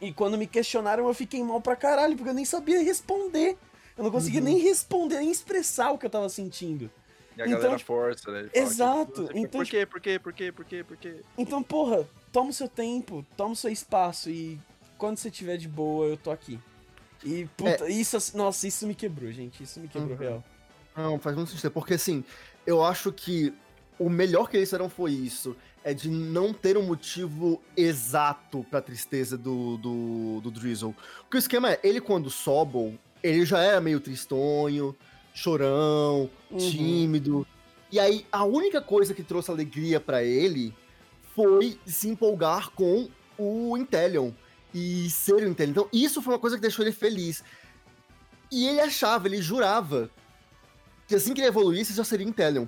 E quando me questionaram, eu fiquei mal pra caralho, porque eu nem sabia responder. Eu não conseguia Uhum. nem responder, nem expressar o que eu tava sentindo. E a Então, galera tipo, força, né? Que, exato, então, Por quê? Por quê? Por quê? Por quê? Por quê? Então, porra, toma o seu tempo, toma o seu espaço e quando você tiver de boa, eu tô aqui. E, puta, isso, assim- nossa, isso me quebrou, gente. Isso me quebrou Uhum. real. Não, faz muito sentido. Porque assim, eu acho que o melhor que eles fizeram foi isso. É de não ter um motivo exato pra tristeza do, do, do Drizzle. Porque o esquema é, ele quando Sobol, ele já era meio tristonho, chorão, Uhum. tímido. E aí, a única coisa que trouxe alegria pra ele foi se empolgar com o Intellion e ser o Intellion. Então, isso foi uma coisa que deixou ele feliz. E ele achava, ele jurava que assim que ele evoluísse, já seria Intellion.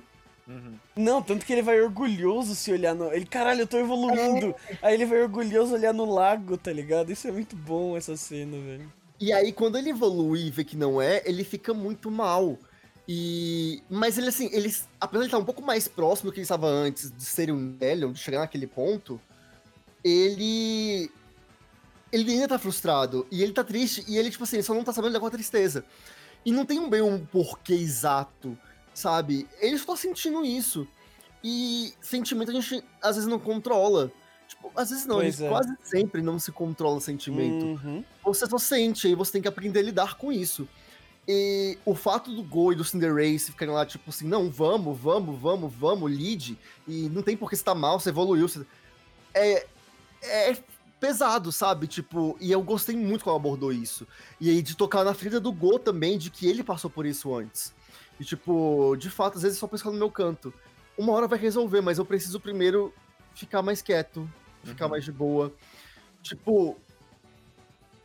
Uhum. Não, tanto que ele vai orgulhoso se olhar no. Ele, caralho, eu tô evoluindo. Aí ele vai orgulhoso olhar no lago, tá ligado? Isso é muito bom, essa cena, velho. E aí, quando ele evolui e vê que não é, ele fica muito mal. E. Mas ele, assim, ele, apesar de estar um pouco mais próximo do que ele estava antes de ser um Intellion, de chegar naquele ponto, ele. Ele ainda tá frustrado. E ele tá triste. E ele, tipo assim, ele só não tá sabendo lidar com a tristeza. E não tem um bem um porquê exato, sabe? Ele só tá sentindo isso. E sentimento a gente às vezes não controla. Tipo, às vezes não, Pois é. quase sempre não se controla sentimento Uhum. você só sente, aí você tem que aprender a lidar com isso. E o fato do Go e do Cinderace ficarem lá, tipo assim, não, vamos, vamos, vamos, vamos, lead, e não tem por que você tá mal, você evoluiu, você... É, é pesado, sabe? Tipo, e eu gostei muito como ela abordou isso. E aí de tocar na ferida do Go também, de que ele passou por isso antes. E tipo, de fato, às vezes só pensar no meu canto. Uma hora vai resolver, mas eu preciso primeiro ficar mais quieto, ficar Uhum. mais de boa. Tipo,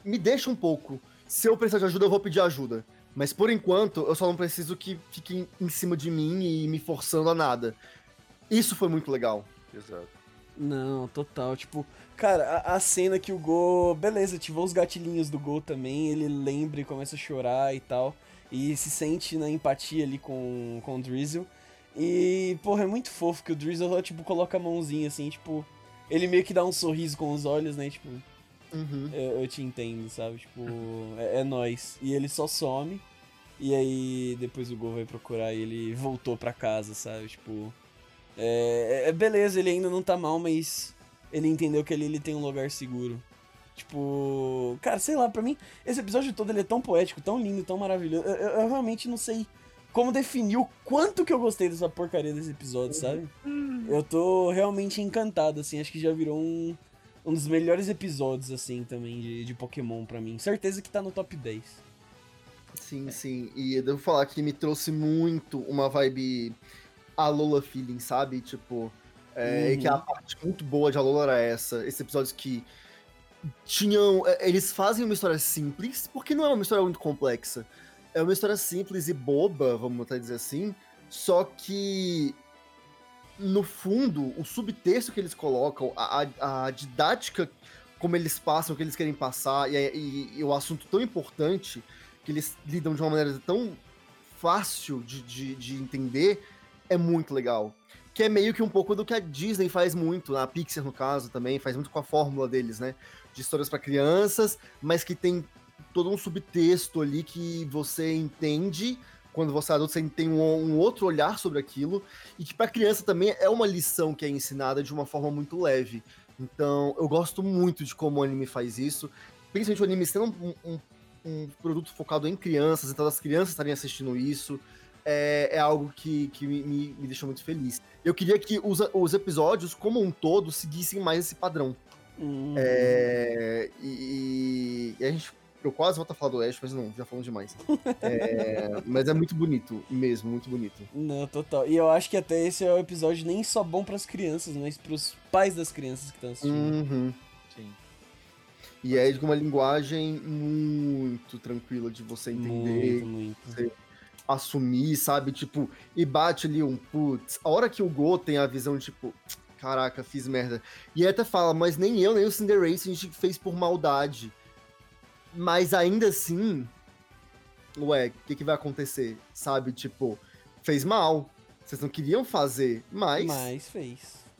me deixa um pouco. Se eu precisar de ajuda, eu vou pedir ajuda. Mas por enquanto, eu só não preciso que fiquem em cima de mim e me forçando a nada. Isso foi muito legal. Exato. Não, total. Tipo, cara, a, a cena que o Go. Beleza, ativou os gatilhinhos do Go também. Ele lembra e começa a chorar e tal. E se sente na empatia ali com, com o Drizzle. E, porra, é muito fofo que o Drizzle só, tipo, coloca a mãozinha assim, tipo. Ele meio que dá um sorriso com os olhos, né? Tipo, Uhum. eu, eu te entendo, sabe? Tipo, é, é nóis. E ele só some. E aí depois o Go vai procurar e ele voltou pra casa, sabe? Tipo. É, é- beleza, ele ainda não tá mal, mas ele entendeu que ali ele tem um lugar seguro. Tipo. Cara, sei lá, pra mim, esse episódio todo ele é tão poético, tão lindo, tão maravilhoso. Eu, eu- eu realmente não sei como definir o quanto que eu gostei dessa porcaria desse episódio, sabe? Eu tô realmente encantado, assim, acho que já virou um, um dos melhores episódios, assim, também, de, de Pokémon pra mim. Certeza que tá no top 10. Sim, sim. E eu devo falar que me trouxe muito uma vibe Alola feeling, sabe? Tipo, é, Uhum. que a parte muito boa de Alola era essa. Esses episódios que tinham. é, Eles fazem uma história simples, porque não é uma história muito complexa. É uma história simples e boba, vamos até dizer assim. Só que. No fundo, o subtexto que eles colocam, a, a- didática como eles passam, o que eles querem passar, e, e- e o assunto tão importante que eles lidam de uma maneira tão fácil de, de, de entender, é muito legal. Que é meio que um pouco do que a Disney faz muito, a Pixar no caso também, faz muito com a fórmula deles, né? De histórias para crianças, mas que tem todo um subtexto ali que você entende quando você é adulto, você tem um, um outro olhar sobre aquilo, e que para criança também é uma lição que é ensinada de uma forma muito leve. Então, eu gosto muito de como o anime faz isso, principalmente o anime sendo um, um- um produto focado em crianças, então as crianças estarem assistindo isso, é, é algo que, que me, me, me deixou muito feliz. Eu queria que os, os episódios, como um todo, seguissem mais esse padrão. Uhum. É, e, e a gente. Eu quase volto a falar do Ash, mas não, já falamos demais. É, mas é muito bonito, mesmo, muito bonito. Não, total. E eu acho que até esse é o episódio nem só bom pras crianças, mas pros pais das crianças que estão assistindo. Uhum. Sim. E é de uma linguagem muito tranquila de você entender, Muito, muito. assumir, sabe? Tipo, e bate ali um putz. A hora que o Go tem a visão, tipo, caraca, fiz merda. E até fala, mas nem eu, nem o Cinderace a gente fez por maldade. Mas ainda assim, ué, o que, que vai acontecer? Sabe? Tipo, fez mal. Vocês não queriam fazer, mas, Mas fez.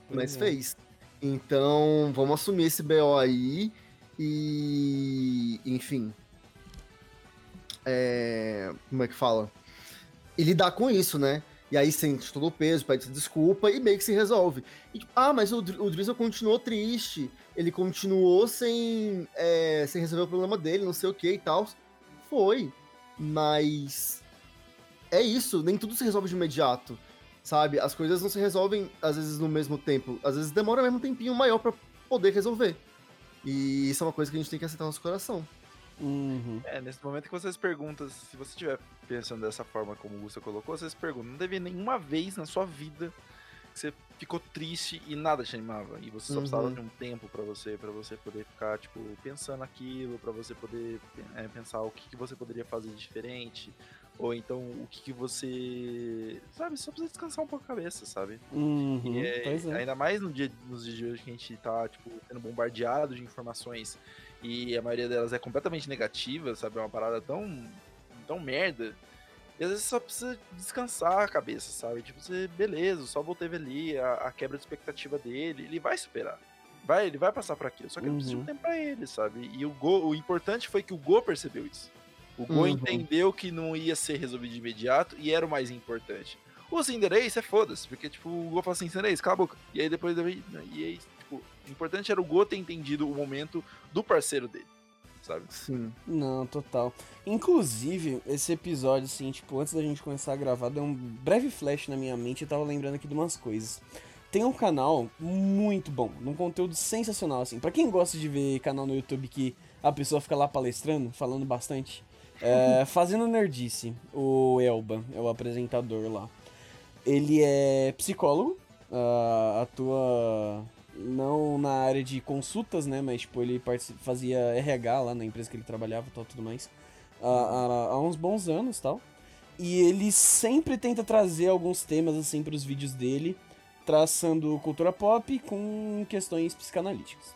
Mas é. fez. Então, vamos assumir esse BO aí. E. Enfim. É, como é que fala? E lidar com isso, né? E E aí sente todo o peso, pede desculpa e meio que se resolve. E, tipo, ah, mas o, o Drizzle continuou triste, ele continuou sem, é, sem resolver o problema dele, não sei o que e tal. Foi. Mas. É isso, nem tudo se resolve de imediato. Sabe? As coisas não se resolvem, às vezes, no mesmo tempo. Às vezes demora mesmo um tempinho maior para poder resolver. E isso é uma coisa que a gente tem que aceitar no nosso coração. Uhum. É, nesse momento que vocês perguntam, se você estiver pensando dessa forma como o Gusta colocou, vocês perguntam, não teve nenhuma vez na sua vida que você ficou triste e nada te animava e você só precisava Uhum. de um tempo pra você para você poder ficar tipo pensando aquilo para você poder é, pensar o que, que você poderia fazer de diferente ou então o que, que você sabe só precisa descansar um pouco a cabeça sabe Uhum. e é- é. ainda mais no dia, nos dias de hoje que a gente tá, tipo, sendo bombardeado de informações e a maioria delas é completamente negativa, sabe? É uma parada tão, tão merda. E às vezes só precisa descansar a cabeça, sabe? Tipo, você, beleza, o Sol teve ali a, a quebra de expectativa dele, ele vai superar. Vai, ele vai passar por aquilo, só que ele precisa de um Uhum. tempo pra ele, sabe? E o Go, o importante foi que o Go percebeu isso. O Go Uhum. entendeu que não ia ser resolvido de imediato e era o mais importante. O Cinderace é foda-se, porque, tipo, o Go fala assim, Cinderace, cala a boca. E aí depois, e aí, tipo, o importante era o Go ter entendido o momento do parceiro dele, sabe? Sim. Não, total. Inclusive, esse episódio, assim, tipo, antes da gente começar a gravar, deu um breve flash na minha mente e eu tava lembrando aqui de umas coisas. Tem um canal muito bom, num conteúdo sensacional, assim. Pra quem gosta de ver canal no YouTube que a pessoa fica lá palestrando, falando bastante, é, Fazendo Nerdice, o Elba, é o apresentador lá. Ele é psicólogo, ah, atua não na área de consultas, né? Mas, tipo, ele fazia RH lá na empresa que ele trabalhava e tal, tudo mais. Há, há- há uns bons anos tal. E ele sempre tenta trazer alguns temas, assim, pros vídeos dele, traçando cultura pop com questões psicanalíticas.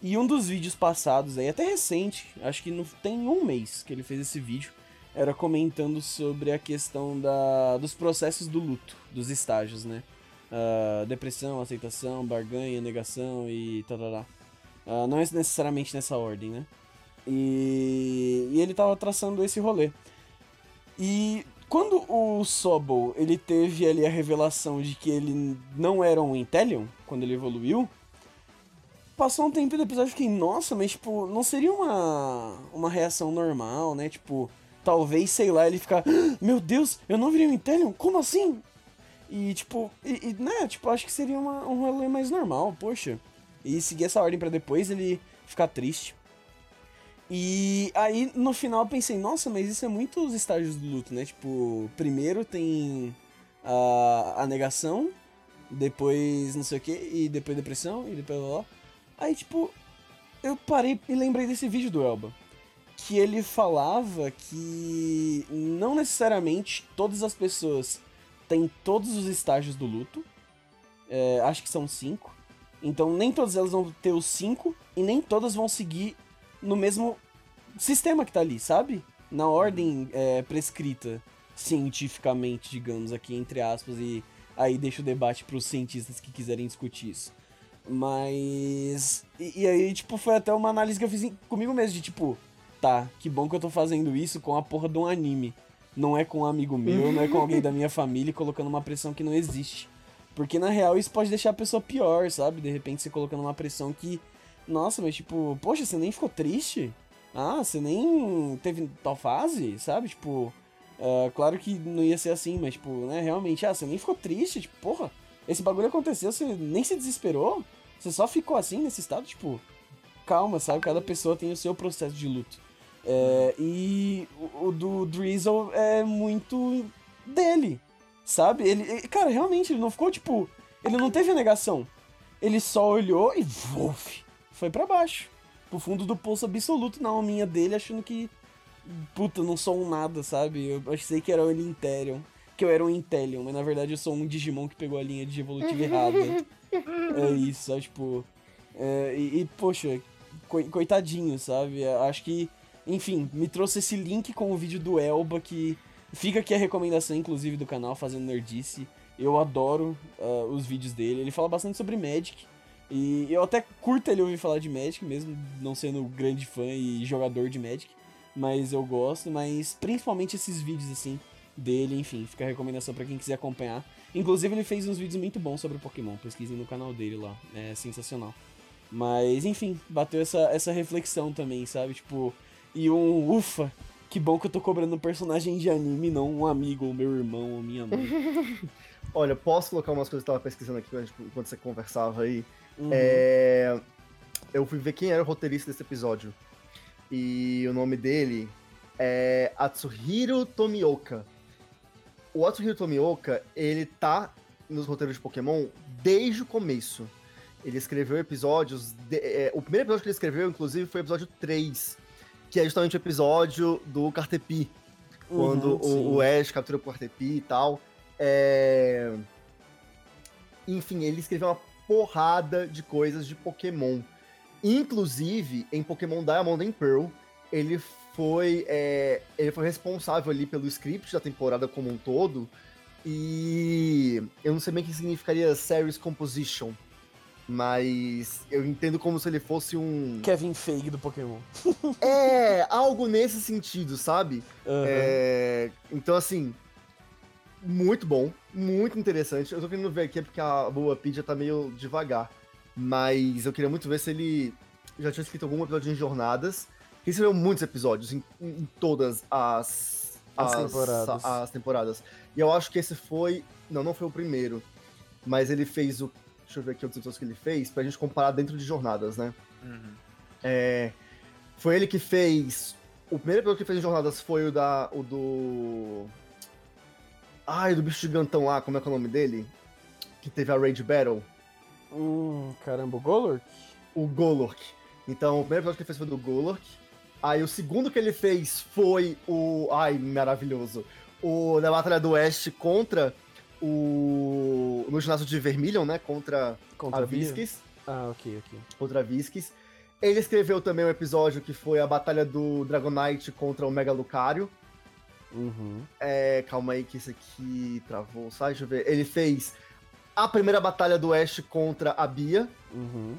E um dos vídeos passados aí, até recente, acho que não tem um mês que ele fez esse vídeo, era comentando sobre a questão da, dos processos do luto, dos estágios, né? Ah, depressão, aceitação, barganha, negação e tal. Uh, não é necessariamente nessa ordem, né? E, e ele tava traçando esse rolê. E quando o Sobol ele teve ali a revelação de que ele não era um Intellion, quando ele evoluiu, passou um tempo do episódio e fiquei, nossa, mas tipo, não seria uma, uma reação normal, né? Tipo, talvez, sei lá, ele ficar, "Ah, meu Deus, eu não virei um Intellion? Como assim? E tipo, e, e, né, tipo, acho que seria uma, um rolê mais normal, poxa. E seguir essa ordem pra depois ele ficar triste. E aí no final pensei, nossa, mas isso é muito os estágios do luto, né? Tipo, primeiro tem a, a negação, depois não sei o que, e depois depressão, e depois lá. Aí, tipo, eu parei e lembrei desse vídeo do Elba. Que ele falava que não necessariamente todas as pessoas têm todos os estágios do luto. É, acho que são cinco. Então nem todas elas vão ter os cinco e nem todas vão seguir no mesmo sistema que tá ali, sabe? Na ordem é, prescrita cientificamente, digamos aqui, entre aspas, e aí deixa o debate pros cientistas que quiserem discutir isso. Mas. E, e aí, tipo, foi até uma análise que eu fiz comigo mesmo, de tipo, tá, que bom que eu tô fazendo isso com a porra de um anime. Não é com um amigo meu, não é com alguém da minha família colocando uma pressão que não existe. Porque na real isso pode deixar a pessoa pior, sabe? De repente você colocando uma pressão que. Nossa, mas tipo, poxa, você nem ficou triste? Ah, você nem teve tal fase, sabe? Tipo. ah, claro que não ia ser assim, mas, tipo, né, realmente, ah, você nem ficou triste, tipo, porra, esse bagulho aconteceu, você nem se desesperou? Você só ficou assim nesse estado, tipo, calma, sabe? Cada pessoa tem o seu processo de luto. É, e o, o do Drizzle é muito dele, sabe? Ele, cara, realmente, ele não ficou, tipo, ele não teve a negação. Ele só olhou e, vuf, foi pra baixo. Pro fundo do poço absoluto na alminha dele, achando que, puta, não sou um nada, sabe? Eu achei que era o Interion, que eu era um Intellion, mas na verdade eu sou um Digimon que pegou a linha de evolutivo errada. É isso, sabe? Tipo. é, e, e, poxa, coi- coitadinho, sabe? Acho que, enfim, me trouxe esse link com o vídeo do Elba, que fica aqui a recomendação, inclusive, do canal Fazendo Nerdice. Eu adoro ah, os vídeos dele. Ele fala bastante sobre Magic. E eu até curto ele ouvir falar de Magic, mesmo não sendo grande fã e jogador de Magic. Mas eu gosto, mas principalmente esses vídeos, assim, dele, enfim, fica a recomendação pra quem quiser acompanhar. Inclusive, ele fez uns vídeos muito bons sobre Pokémon, pesquisem no canal dele lá, é sensacional. Mas, enfim, bateu essa, essa reflexão também, sabe? Tipo, e um ufa, que bom que eu tô cobrando um personagem de anime, não um amigo, ou meu irmão, ou minha mãe. Olha, posso colocar umas coisas que eu tava pesquisando aqui enquanto você conversava aí? Uhum. É... Eu fui ver quem era o roteirista desse episódio. E o nome dele é Atsuhiro Tomioka. O Atsuhiro Tomioka, ele tá nos roteiros de Pokémon desde o começo. Ele escreveu episódios. De... É, o primeiro episódio que ele escreveu, inclusive, foi o episódio 3, que é justamente o episódio do Cartepi. Quando Uhum, o, o Ash captura o Cartepi e tal. É... Enfim, ele escreveu uma porrada de coisas de Pokémon. Inclusive, em Pokémon Diamond and Pearl, ele foi, é, ele foi responsável ali pelo script da temporada como um todo. E eu não sei bem o que significaria Series Composition. Mas eu entendo como se ele fosse um. Kevin Feige do Pokémon. É, algo nesse sentido, sabe? Aham. É, então, assim, muito bom, muito interessante. Eu tô querendo ver aqui porque a Wikipedia tá meio devagar. Mas eu queria muito ver se ele já tinha escrito algum episódio em Jornadas. Escreveu muitos episódios em, em todas as, As temporadas. as temporadas. E eu acho que esse foi. Não, não foi o primeiro. Mas ele fez o. Deixa eu ver aqui outros episódios que ele fez, pra gente comparar dentro de Jornadas, né? Uhum. É, foi ele que fez. O primeiro episódio que fez em Jornadas foi o da. O do. Ai, do bicho gigantão lá, como é que é o nome dele? Que teve a Rage Battle. Hum, caramba, o Golurk? O Golurk. Então, o primeiro episódio que ele fez foi do Golurk. Aí o segundo que ele fez foi o. Ai, maravilhoso. O da Batalha do Oeste contra o. No ginásio de Vermilion, né? Contra Contra a Bia? Visquis. Ah, ok, ok. contra Visquis. Ele escreveu também um episódio que foi a batalha do Dragonite contra o Mega Lucario. Uhum. É, calma aí que isso aqui travou, sai, deixa eu ver. Ele fez a primeira batalha do Ash contra a Bia. Uhum.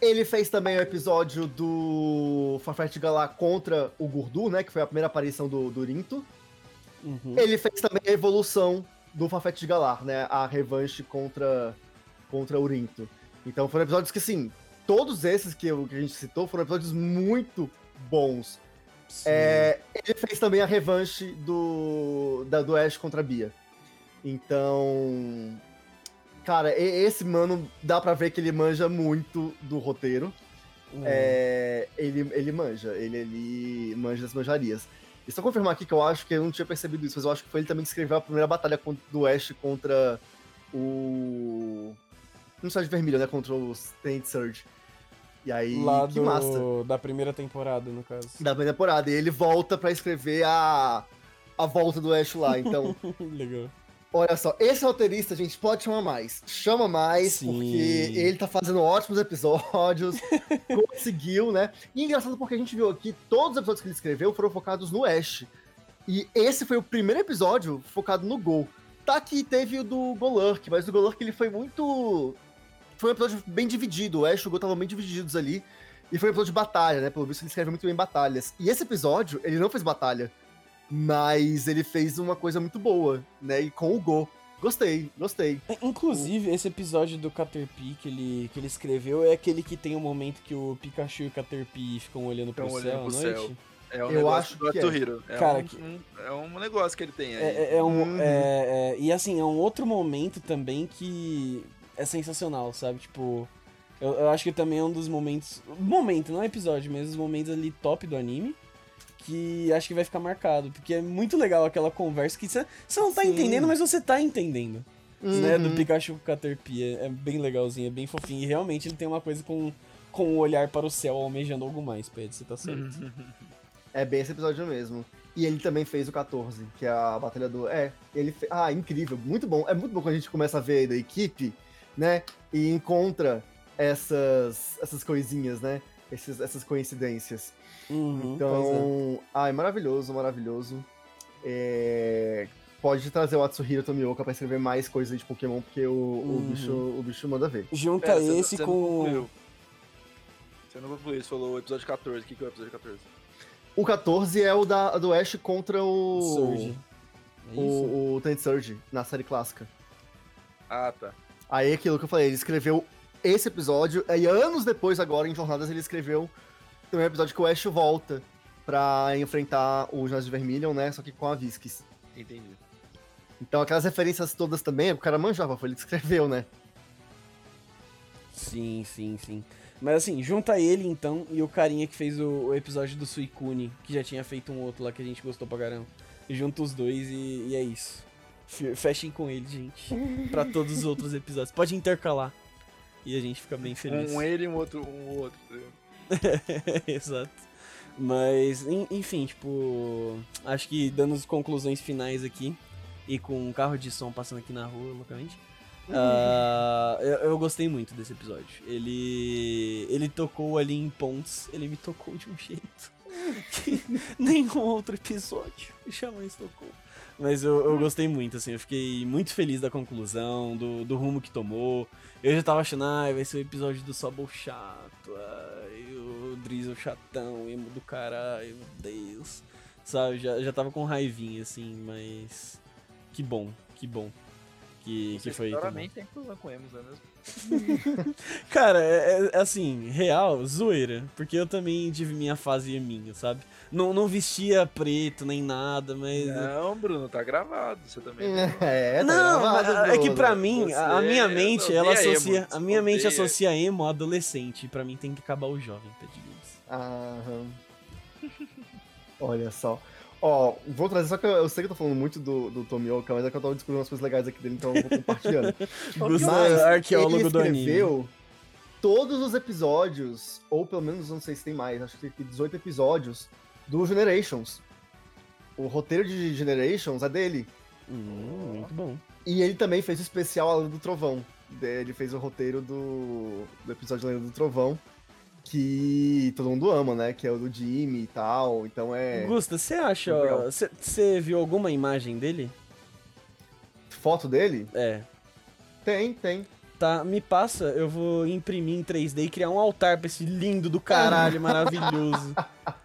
Ele fez também o episódio do Farfetch Galar contra o Gurdu, né? Que foi a primeira aparição do, do Rinto. Uhum. Ele fez também a evolução do Farfetch Galar, né? A revanche contra, contra o Rinto. Então foram episódios que, assim, todos esses que, eu- que a gente citou foram episódios muito bons. É, ele fez também a revanche do, da, do Ash contra a Bia. Então. Cara, esse mano dá pra ver que ele manja muito do roteiro. É, ele, ele manja, ele, ele manja das manjarias. E só confirmar aqui que eu acho que eu não tinha percebido isso, mas eu acho que foi ele também que escreveu a primeira batalha do Ash contra o. Não só de vermelho, né? Contra o Saint Surge. E aí, Lá que do, massa. da primeira temporada, no caso. Da primeira temporada. E ele volta pra escrever a. A volta do Ash lá. Então, Legal. Olha só, esse roteirista, gente, pode chamar mais. Chama mais, Sim. porque ele tá fazendo ótimos episódios. conseguiu, né? E engraçado porque a gente viu aqui, todos os episódios que ele escreveu foram focados no Ash. E esse foi o primeiro episódio focado no Gol. Tá que teve o do Golurk, mas o Golurk ele foi muito. Foi um episódio bem dividido. O Ash e o Gol estavam bem divididos ali. E foi um episódio de batalha, né? Pelo visto ele escreve muito bem batalhas. E esse episódio, ele não fez batalha. Mas ele fez uma coisa muito boa, né? E com o Go. Gostei, gostei. É, Inclusive, esse episódio do Caterpie que ele, que ele escreveu é aquele que tem um momento que o Pikachu e o Caterpie ficam olhando pro Ficam céu olhando à pro noite. céu. É um Eu negócio acho do que é. Atsuhiro. É, Cara, um, que- um- é um negócio que ele tem aí. É, é- é um, Uhum. é- é- e assim, é um outro momento também que é sensacional, sabe? Tipo, eu, eu acho que também é um dos momentos. Momento, não é episódio, mas os momentos ali top do anime. Que acho que vai ficar marcado. Porque é muito legal aquela conversa que você não tá Sim. entendendo, mas você tá entendendo. Né? Do Uhum. Pikachu com Caterpie. É, é bem legalzinho, é bem fofinho. E realmente ele tem uma coisa com, com o olhar para o céu, almejando algo mais, Pedro. Você tá certo. É bem esse episódio mesmo. E ele também fez o 14, que é a batalha do. É, ele fe... Ah, incrível, muito bom. É muito bom quando a gente começa a ver da equipe, né? E encontra essas, essas coisinhas, né? Esses, essas coincidências. Uhum, pois é. Então. Ai, maravilhoso, maravilhoso. É, Pode trazer o Atsuhiro Tomioka pra escrever mais coisas de Pokémon, porque o, o, Uhum. bicho, o bicho manda ver. Junta você- esse você com. Você não concluiu, você falou o episódio 14. O que, que é o episódio 14? O 14 é o da, do Ash contra o. Surge. É isso? O, o Tenth Surge, na série clássica. Ah, tá. Aí aquilo que eu falei, ele escreveu esse episódio, e anos depois, agora, em Jornadas, ele escreveu um episódio que o Ash volta pra enfrentar o Ginásio de Vermilion, né? Só que com a Visquis. Entendi. Então aquelas referências todas também, o cara manjava, foi ele que escreveu, né? Sim, sim, sim. Mas assim, junta ele então e o carinha que fez o, o episódio do Suicune, que já tinha feito um outro lá que a gente gostou pra caramba. Junta os dois e, e é isso. Fe- Fechem com ele, gente. pra todos os outros episódios. Pode intercalar. E a gente fica bem feliz. Um ele e um outro. Um outro. Exato. Mas, en- enfim, tipo. Acho que dando as conclusões finais aqui. E com um carro de som passando aqui na rua, loucamente. ah, eu, eu gostei muito desse episódio. Ele. Ele tocou ali em pontos. Ele me tocou de um jeito. Que nenhum outro episódio jamais tocou. Mas eu, eu gostei muito, assim, eu fiquei muito feliz da conclusão, do, do rumo que tomou. Eu já tava achando, ah, vai ser o episódio do Sobol chato, o Drizzle chatão, emo do caralho, meu Deus. Sabe, já, já tava com raivinha, assim, mas. Que bom, que bom. Que, que foi. Claramente tem problema com emos, não é mesmo? Cara, é, é, assim, real, zoeira. Porque eu também tive minha fase eminho, sabe? Não, não vestia preto nem nada, mas. Não, Bruno, tá gravado. Você também. É, tá não, gravado, mas é que pra mim, a minha mente, ela emo, associa. A minha mente associa emo a adolescente. E pra mim tem que acabar o jovem, Pet Games. Aham. Olha só. Ó, vou trazer, só que eu, eu sei que eu tô falando muito do, do Tomioka, mas é que eu tava descobrindo umas coisas legais aqui dele, então eu vou compartilhando. Gusto Mas é arqueólogo ele do anime. escreveu todos os episódios, ou pelo menos não sei se tem mais, acho que tem 18 episódios, do Generations. O roteiro de Generations é dele. Hum, muito bom. E ele também fez o especial A Lenda do Trovão. Ele fez o roteiro do, do episódio da Lenda do Trovão, que todo mundo ama, né? Que é o do Jimmy e tal. Então é. Gusta, você acha. Você viu alguma imagem dele? Foto dele? É. Tem, tem. Tá, me passa, eu vou imprimir em 3D e criar um altar pra esse lindo do caralho maravilhoso.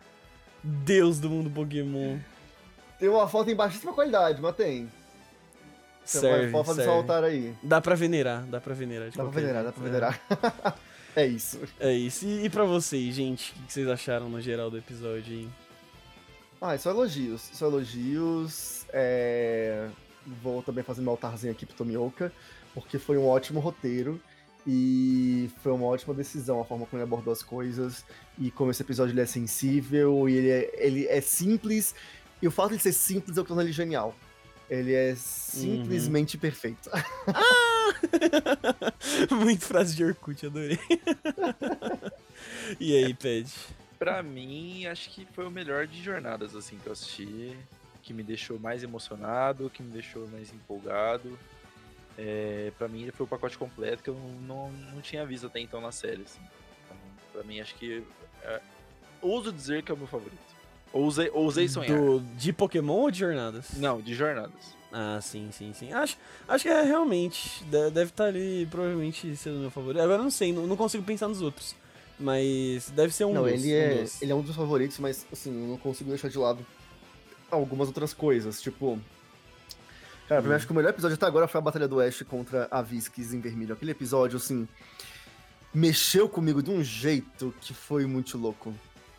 Deus do mundo Pokémon. Tem uma foto em baixíssima qualidade, mas tem. Você Serve, pode fazer serve. altar aí. Dá pra venerar, dá pra venerar. Dá pra venerar, dá pra venerar. É isso. É, isso. E, e pra vocês, gente, o que vocês acharam no geral do episódio aí? Ah, só elogios. Só elogios. É... Vou também fazer meu altarzinho aqui pro Tomioka, porque foi um ótimo roteiro e foi uma ótima decisão a forma como ele abordou as coisas e como esse episódio ele é sensível e ele é, ele é simples. E o fato de ser simples é o que torna ele genial. Ele é simplesmente perfeito. Muito frase de Orkut, adorei. e aí, Ped? Pra mim, acho que foi o melhor de jornadas, assim, que eu assisti. Que me deixou mais emocionado, que me deixou mais empolgado. É, pra mim, ele foi o pacote completo que eu não, não tinha visto até então na série, assim. Então, pra mim, acho que. É, ouso dizer que é o meu favorito. Ousei, ousei sonhar. Do, de Pokémon ou de jornadas? Não, de jornadas. Ah, sim, sim, sim. Acho, acho que é realmente. de- Deve estar ali, provavelmente, sendo meu favorito. Agora eu não sei, não, não consigo pensar nos outros. Mas deve ser um não, dos, ele um é, dos. ele é um dos favoritos, mas assim, eu não consigo deixar de lado algumas outras coisas, tipo. Cara, pra mim, Hum. acho que o melhor episódio até agora foi a Batalha do Ash contra a Visquis em vermelho. Aquele episódio, assim, mexeu comigo de um jeito que foi muito louco.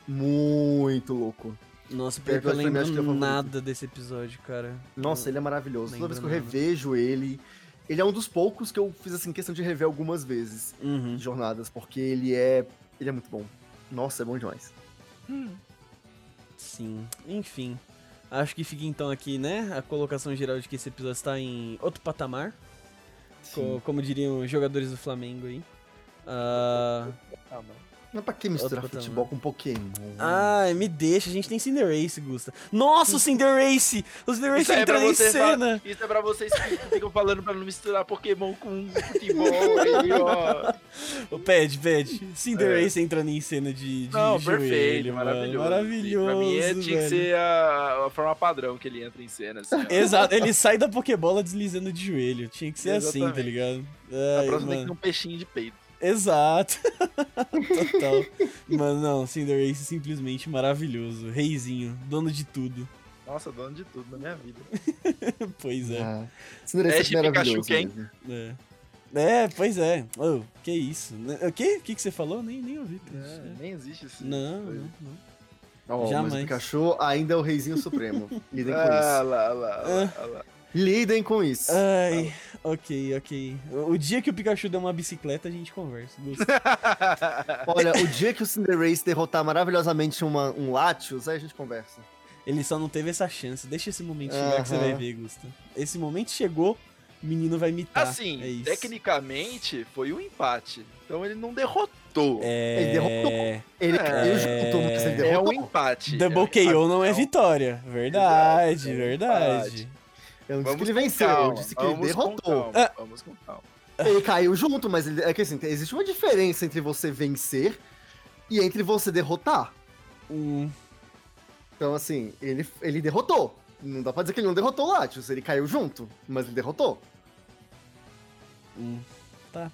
Muito louco. Nossa, pior que eu é lembro nada desse episódio, cara. Nossa, Eu- ele é maravilhoso. Toda vez que eu lembro nada. revejo ele. Ele é um dos poucos que eu fiz assim questão de rever algumas vezes Uhum. jornadas, porque ele é. Ele é muito bom. Nossa, é bom demais. Sim, enfim. Acho que fica então aqui, né? A colocação geral de que esse episódio está em outro patamar. co- como diriam os jogadores do Flamengo aí. Ah, Ah. Mas pra que misturar Outro futebol com Pokémon? ai, me deixa, a gente tem Cinderace, Gusta. Nossa, o Cinderace! O Cinderace Isso é pra entrando em cena! Isso é pra vocês que ficam falando pra não misturar Pokémon com futebol aí, ó. Ô, pede, pede. Cinderace entrando em cena de, de É. Não, joelho, perfeito, mano. maravilhoso. Maravilhoso, Pra mim é, tinha que ser a, a forma padrão que ele entra em cena. Assim. Exato, ele sai da Pokébola deslizando de joelho. Tinha que ser assim, tá Exatamente. ligado? A Ai, próxima tem que mano. ter um peixinho de peito. Exato. Total. Mano, não, Cinderace simplesmente maravilhoso. Reizinho, dono de tudo. Nossa, dono de tudo na minha vida. pois é. Ah, Cinderace Ash é maravilhoso. Pikachu, quem? mesmo. É. É, pois é. Oh, que isso? Né, O que? O que, que você falou? Nem, nem ouvi. cara. É, nem existe esse. Não, coisa. não, não. Ó, mas Jamais. o Pikachu ainda é o reizinho supremo. Lidem com Ah, isso. lá, lá, lá, Ah. lá. Lidem com isso. Ai, ok, ok. O dia que o Pikachu der uma bicicleta, a gente conversa. Olha, o dia que o Cinderace derrotar maravilhosamente uma, um Latios, aí a gente conversa. Ele só não teve essa chance. Deixa esse momento chegar que você vai ver, Gusta. Esse momento chegou, o menino vai imitar. Assim, é isso. tecnicamente foi um empate. Então ele não derrotou. É... Ele derrotou. Ele caiu junto, mas ele É derrotou. um empate. Double é um KO não é vitória. Verdade, Exato, é um verdade. Eu não disse Vamos que ele venceu, eu calma, disse que ele derrotou. calma, Vamos com calma. Ele caiu junto, mas ele- é que assim, existe uma diferença entre você vencer e entre você derrotar. Hum, Então, assim, ele, ele derrotou. Não dá pra dizer que ele não derrotou o Latios, ele caiu junto, mas ele derrotou. hum, tá.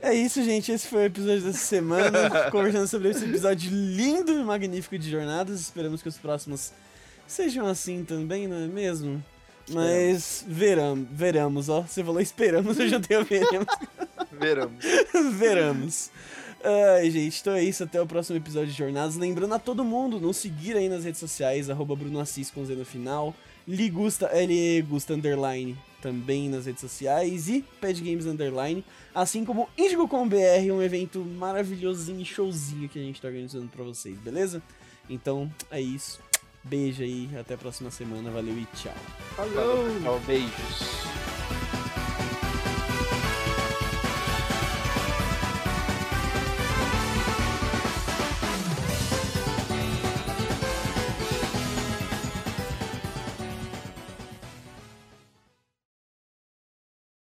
É isso, gente. Esse foi o episódio dessa semana. conversando sobre esse episódio lindo e magnífico de Jornadas. Esperamos que os próximos sejam assim também, não é mesmo? Mas veramos, veramos, ó. Você falou esperamos, eu já tenho veremos. Veramos. veramos. Ai, gente, então é isso. Até o próximo episódio de Jornadas. Lembrando a todo mundo, nos seguir aí nas redes sociais, arroba Bruno Assis com Z no final. Ligusta, Gusta Underline também nas redes sociais. E Pad Games Underline. Assim como Indigo com BR, um evento maravilhosinho showzinho que a gente tá organizando pra vocês, beleza? Então é isso. Beijo aí, até a próxima semana. Valeu e tchau. Falou. Beijos.